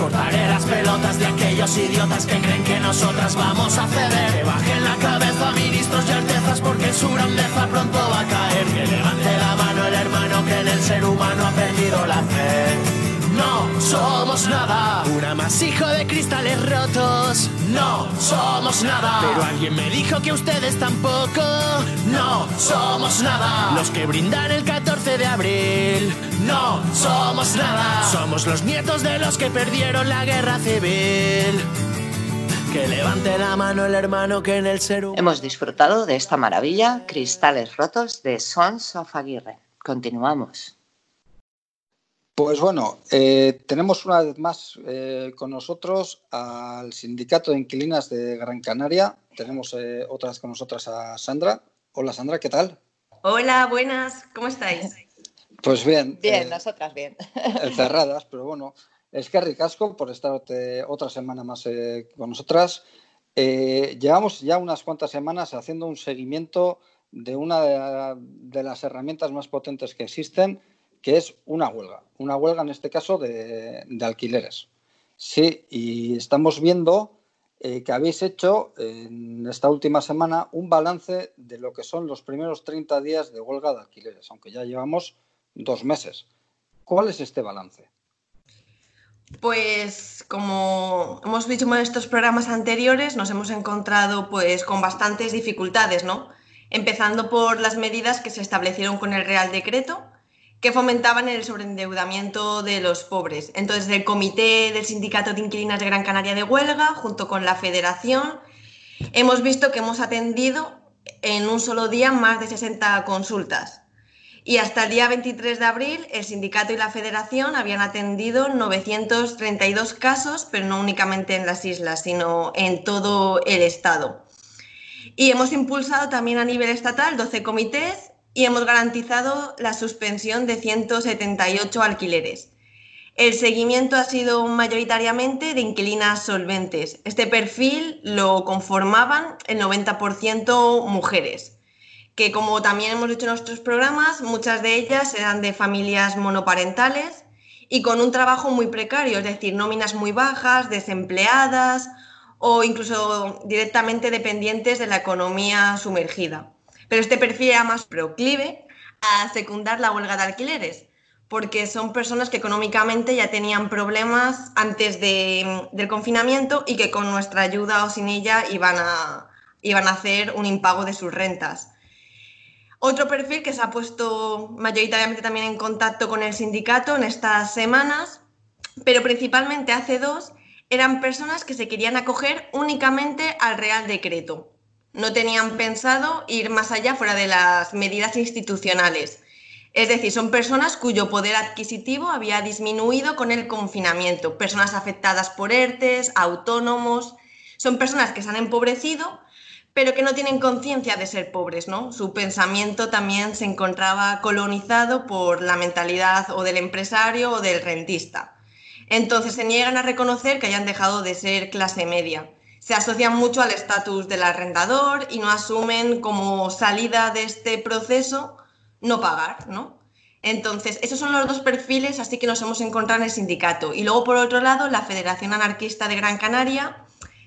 Cortaré las pelotas de aquellos idiotas que creen que nosotras vamos a ceder. Que bajen la cabeza ministros y altezas porque su grandeza pronto va a caer. Que levante la mano el hermano que en el ser humano ha perdido la fe. No somos nada. Un amasijo de cristales rotos. No somos nada. Pero alguien me dijo que ustedes tampoco. No somos nada. Los que brindan el 14 de abril. No somos nada. Somos los nietos de los que perdieron la guerra civil. Que levante la mano el hermano que en el ser humano. Hemos disfrutado de esta maravilla, Cristales Rotos de Sons of Aguirre. Continuamos. Pues bueno, eh, tenemos una vez más eh, con nosotros al Sindicato de Inquilinas de Gran Canaria. Tenemos eh, otras con nosotras a Sandra. Hola Sandra, ¿qué tal? Hola, buenas, ¿cómo estáis? Pues bien. Bien, nosotras bien. Encerradas, pero bueno, es que ricasco por estar otra semana más con nosotras. llevamos ya unas cuantas semanas haciendo un seguimiento de una de las herramientas más potentes que existen, que es una huelga, una huelga en este caso de, alquileres. Sí, y estamos viendo eh, que habéis hecho en esta última semana un balance de lo que son los primeros 30 días de huelga de alquileres, aunque ya llevamos dos meses. ¿Cuál es este balance? Pues como hemos dicho en estos programas anteriores, nos hemos encontrado pues con bastantes dificultades, ¿no? Empezando por las medidas que se establecieron con el Real Decreto, que fomentaban el sobreendeudamiento de los pobres. Entonces, el Comité del Sindicato de Inquilinas de Gran Canaria de Huelga, junto con la Federación, hemos visto que hemos atendido en un solo día más de 60 consultas. Y hasta el día 23 de abril, el sindicato y la federación habían atendido 932 casos, pero no únicamente en las islas, sino en todo el Estado. Y hemos impulsado también a nivel estatal 12 comités y hemos garantizado la suspensión de 178 alquileres. El seguimiento ha sido mayoritariamente de inquilinas solventes. Este perfil lo conformaban el 90% mujeres, que como también hemos dicho en nuestros programas, muchas de ellas eran de familias monoparentales y con un trabajo muy precario, es decir, nóminas muy bajas, desempleadas o incluso directamente dependientes de la economía sumergida pero este perfil era más proclive a secundar la huelga de alquileres, porque son personas que económicamente ya tenían problemas antes del confinamiento y que con nuestra ayuda o sin ella iban a, iban a hacer un impago de sus rentas. Otro perfil que se ha puesto mayoritariamente también en contacto con el sindicato en estas semanas, pero principalmente hace dos, eran personas que se querían acoger únicamente al Real Decreto, no tenían pensado ir más allá fuera de las medidas institucionales. Es decir, son personas cuyo poder adquisitivo había disminuido con el confinamiento, personas afectadas por ERTES, autónomos, son personas que se han empobrecido, pero que no tienen conciencia de ser pobres, ¿no? Su pensamiento también se encontraba colonizado por la mentalidad o del empresario o del rentista. Entonces se niegan a reconocer que hayan dejado de ser clase media se asocian mucho al estatus del arrendador y no asumen como salida de este proceso no pagar, ¿no? Entonces, esos son los dos perfiles, así que nos hemos encontrado en el sindicato. Y luego, por otro lado, la Federación Anarquista de Gran Canaria,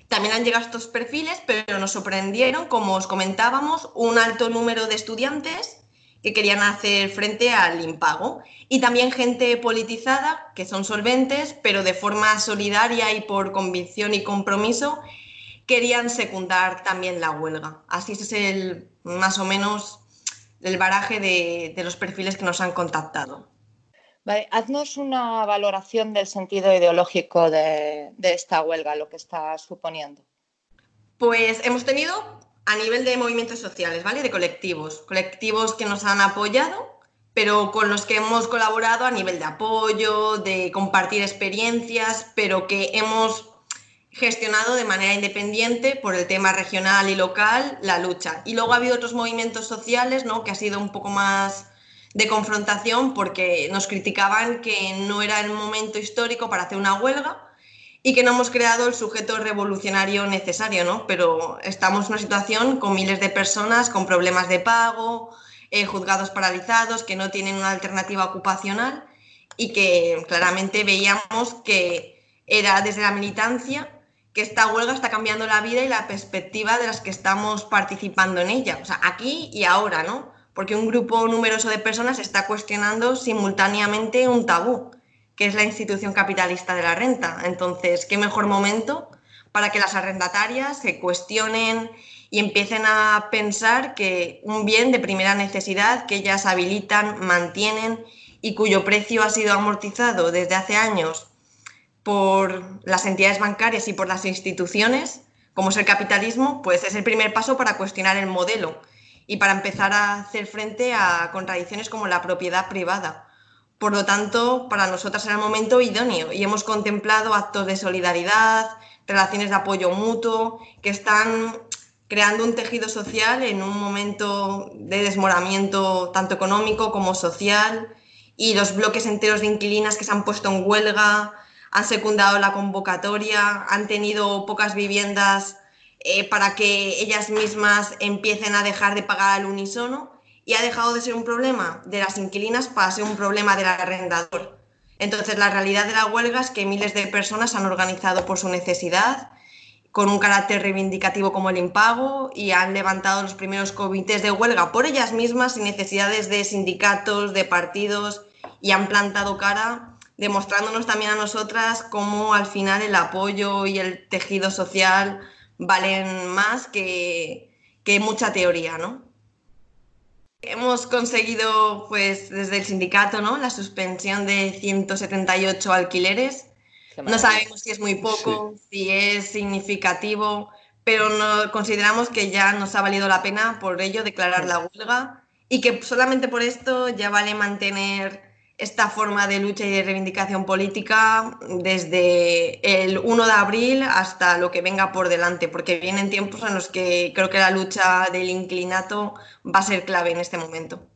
también han llegado estos perfiles, pero nos sorprendieron, como os comentábamos, un alto número de estudiantes que querían hacer frente al impago. Y también gente politizada, que son solventes, pero de forma solidaria y por convicción y compromiso, querían secundar también la huelga. Así es el más o menos el baraje de, los perfiles que nos han contactado. Vale, haznos una valoración del sentido ideológico de, de esta huelga, lo que está suponiendo. Pues hemos tenido a nivel de movimientos sociales, ¿vale? De colectivos, colectivos que nos han apoyado, pero con los que hemos colaborado a nivel de apoyo, de compartir experiencias, pero que hemos gestionado de manera independiente por el tema regional y local la lucha. Y luego ha habido otros movimientos sociales, ¿no? Que ha sido un poco más de confrontación porque nos criticaban que no era el momento histórico para hacer una huelga y que no hemos creado el sujeto revolucionario necesario, ¿no? Pero estamos en una situación con miles de personas con problemas de pago, eh, juzgados paralizados, que no tienen una alternativa ocupacional y que claramente veíamos que era desde la militancia que esta huelga está cambiando la vida y la perspectiva de las que estamos participando en ella. O sea, aquí y ahora, ¿no? Porque un grupo numeroso de personas está cuestionando simultáneamente un tabú, que es la institución capitalista de la renta. Entonces, ¿qué mejor momento para que las arrendatarias se cuestionen y empiecen a pensar que un bien de primera necesidad que ellas habilitan, mantienen y cuyo precio ha sido amortizado desde hace años por las entidades bancarias y por las instituciones, como es el capitalismo, pues es el primer paso para cuestionar el modelo y para empezar a hacer frente a contradicciones como la propiedad privada. Por lo tanto, para nosotras era el momento idóneo y hemos contemplado actos de solidaridad, relaciones de apoyo mutuo, que están creando un tejido social en un momento de desmoramiento tanto económico como social y los bloques enteros de inquilinas que se han puesto en huelga, han secundado la convocatoria, han tenido pocas viviendas eh, para que ellas mismas empiecen a dejar de pagar al unísono y ha dejado de ser un problema de las inquilinas para ser un problema del arrendador. Entonces, la realidad de la huelga es que miles de personas han organizado por su necesidad con un carácter reivindicativo como el impago y han levantado los primeros comités de huelga por ellas mismas sin necesidades de sindicatos, de partidos y han plantado cara demostrándonos también a nosotras cómo al final el apoyo y el tejido social valen más que, que mucha teoría, ¿no? Hemos conseguido, pues, desde el sindicato, ¿no? La suspensión de 178 alquileres. No sabemos si es muy poco, si es significativo, pero no, consideramos que ya nos ha valido la pena por ello declarar la huelga y que solamente por esto ya vale mantener esta forma de lucha y de reivindicación política desde el 1 de abril hasta lo que venga por delante, porque vienen tiempos en los que creo que la lucha del inclinato va a ser clave en este momento.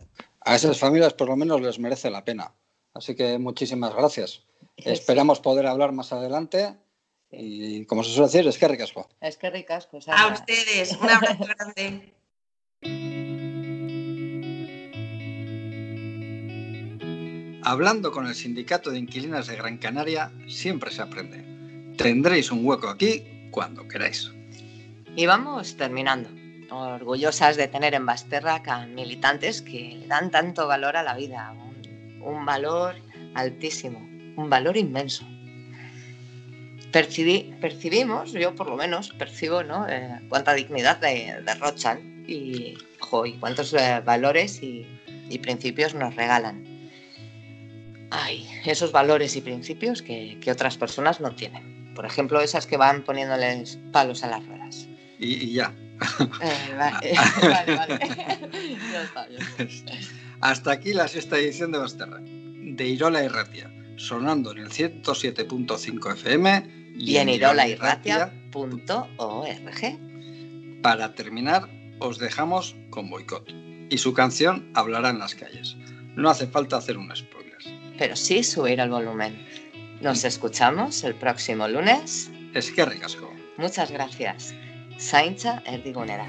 A esas familias por lo menos les merece la pena. Así que muchísimas gracias. Esperamos poder hablar más adelante. Y como se suele decir, es que ricasco. Es que ricasco. A ustedes, un abrazo grande. Hablando con el Sindicato de Inquilinas de Gran Canaria, siempre se aprende. Tendréis un hueco aquí cuando queráis. Y vamos terminando. Orgullosas de tener en Basterra a militantes que dan tanto valor a la vida, un valor altísimo un valor inmenso. percibimos, yo por lo menos percibo, ¿no? Eh, cuánta dignidad derrochan y, cuántos eh, valores y, principios nos regalan. Ay, esos valores y principios que, otras personas no tienen. Por ejemplo, esas que van poniéndoles palos a las ruedas. Y, ya. Eh, vale, vale, Hasta aquí la sexta edición de Basterra, de Irola y Ratia sonando en el 107.5 FM y, en irolairratia.org. Para terminar, os dejamos con Boicot y su canción Hablará en las calles. No hace falta hacer un spoiler. Pero sí subir el volumen. Nos escuchamos el próximo lunes. Es que ricasco. Muchas gracias. Saincha Erdigunera.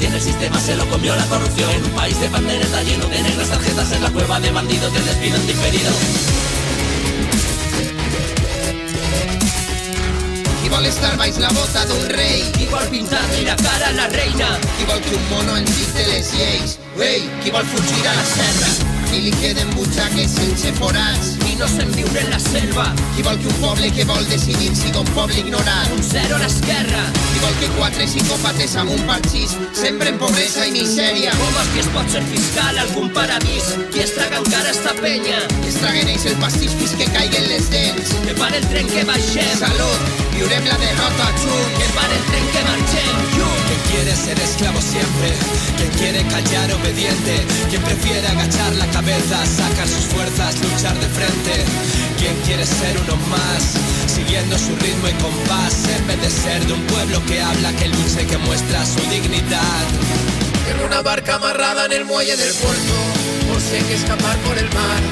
Se sostiene el sistema, se lo comió la corrupción. En un país de pandereta lleno de negras tarjetas en la cueva de bandidos te despiden diferido. Qui vol estar baix la bota d'un rei? Qui vol pintar-li la cara a la reina? Vol que un mono ens dicte les lleis? Ei, qui vol fugir a la serra? Qui li queden butxaques sense forats? Qui no se'n viure en la selva? Qui vol que un poble que vol decidir siga un poble ignorat? Un zero a l'esquerra. Qui vol que quatre psicòpates amb un parxís sembren pobresa i misèria? Com és que es pot ser fiscal algun paradís? Qui es traga encara esta penya? Es traguen ells el pastís fins que caiguen les dents. Que pare el tren que baixem. Salut, viurem la derrota junts. Que pare el tren que marxem. Quiere ser esclavo siempre, quien quiere callar obediente, quien prefiere agachar la cabeza, sacar sus fuerzas, luchar de frente, quien quiere ser uno más, siguiendo su ritmo y compás, en vez de ser de un pueblo que habla, que lucha que muestra su dignidad. En una barca amarrada en el muelle del puerto, por si hay que escapar por el mar,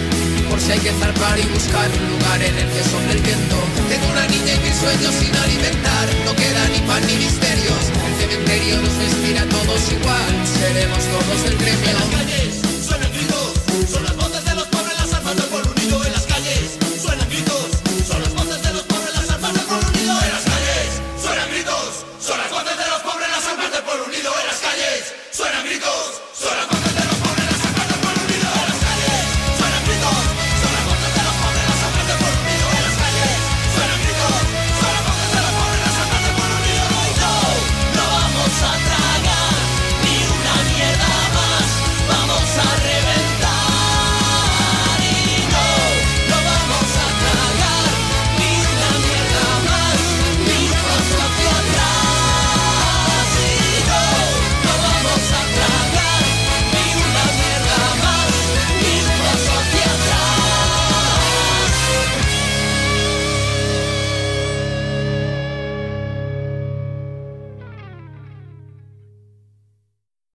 por si hay que zarpar y buscar un lugar en el que sople el viento. Tengo una niña y mis sueños sin alimentar, no queda ni pan ni misterios. Cementerio nos vestirá todos igual, seremos todos el gremio.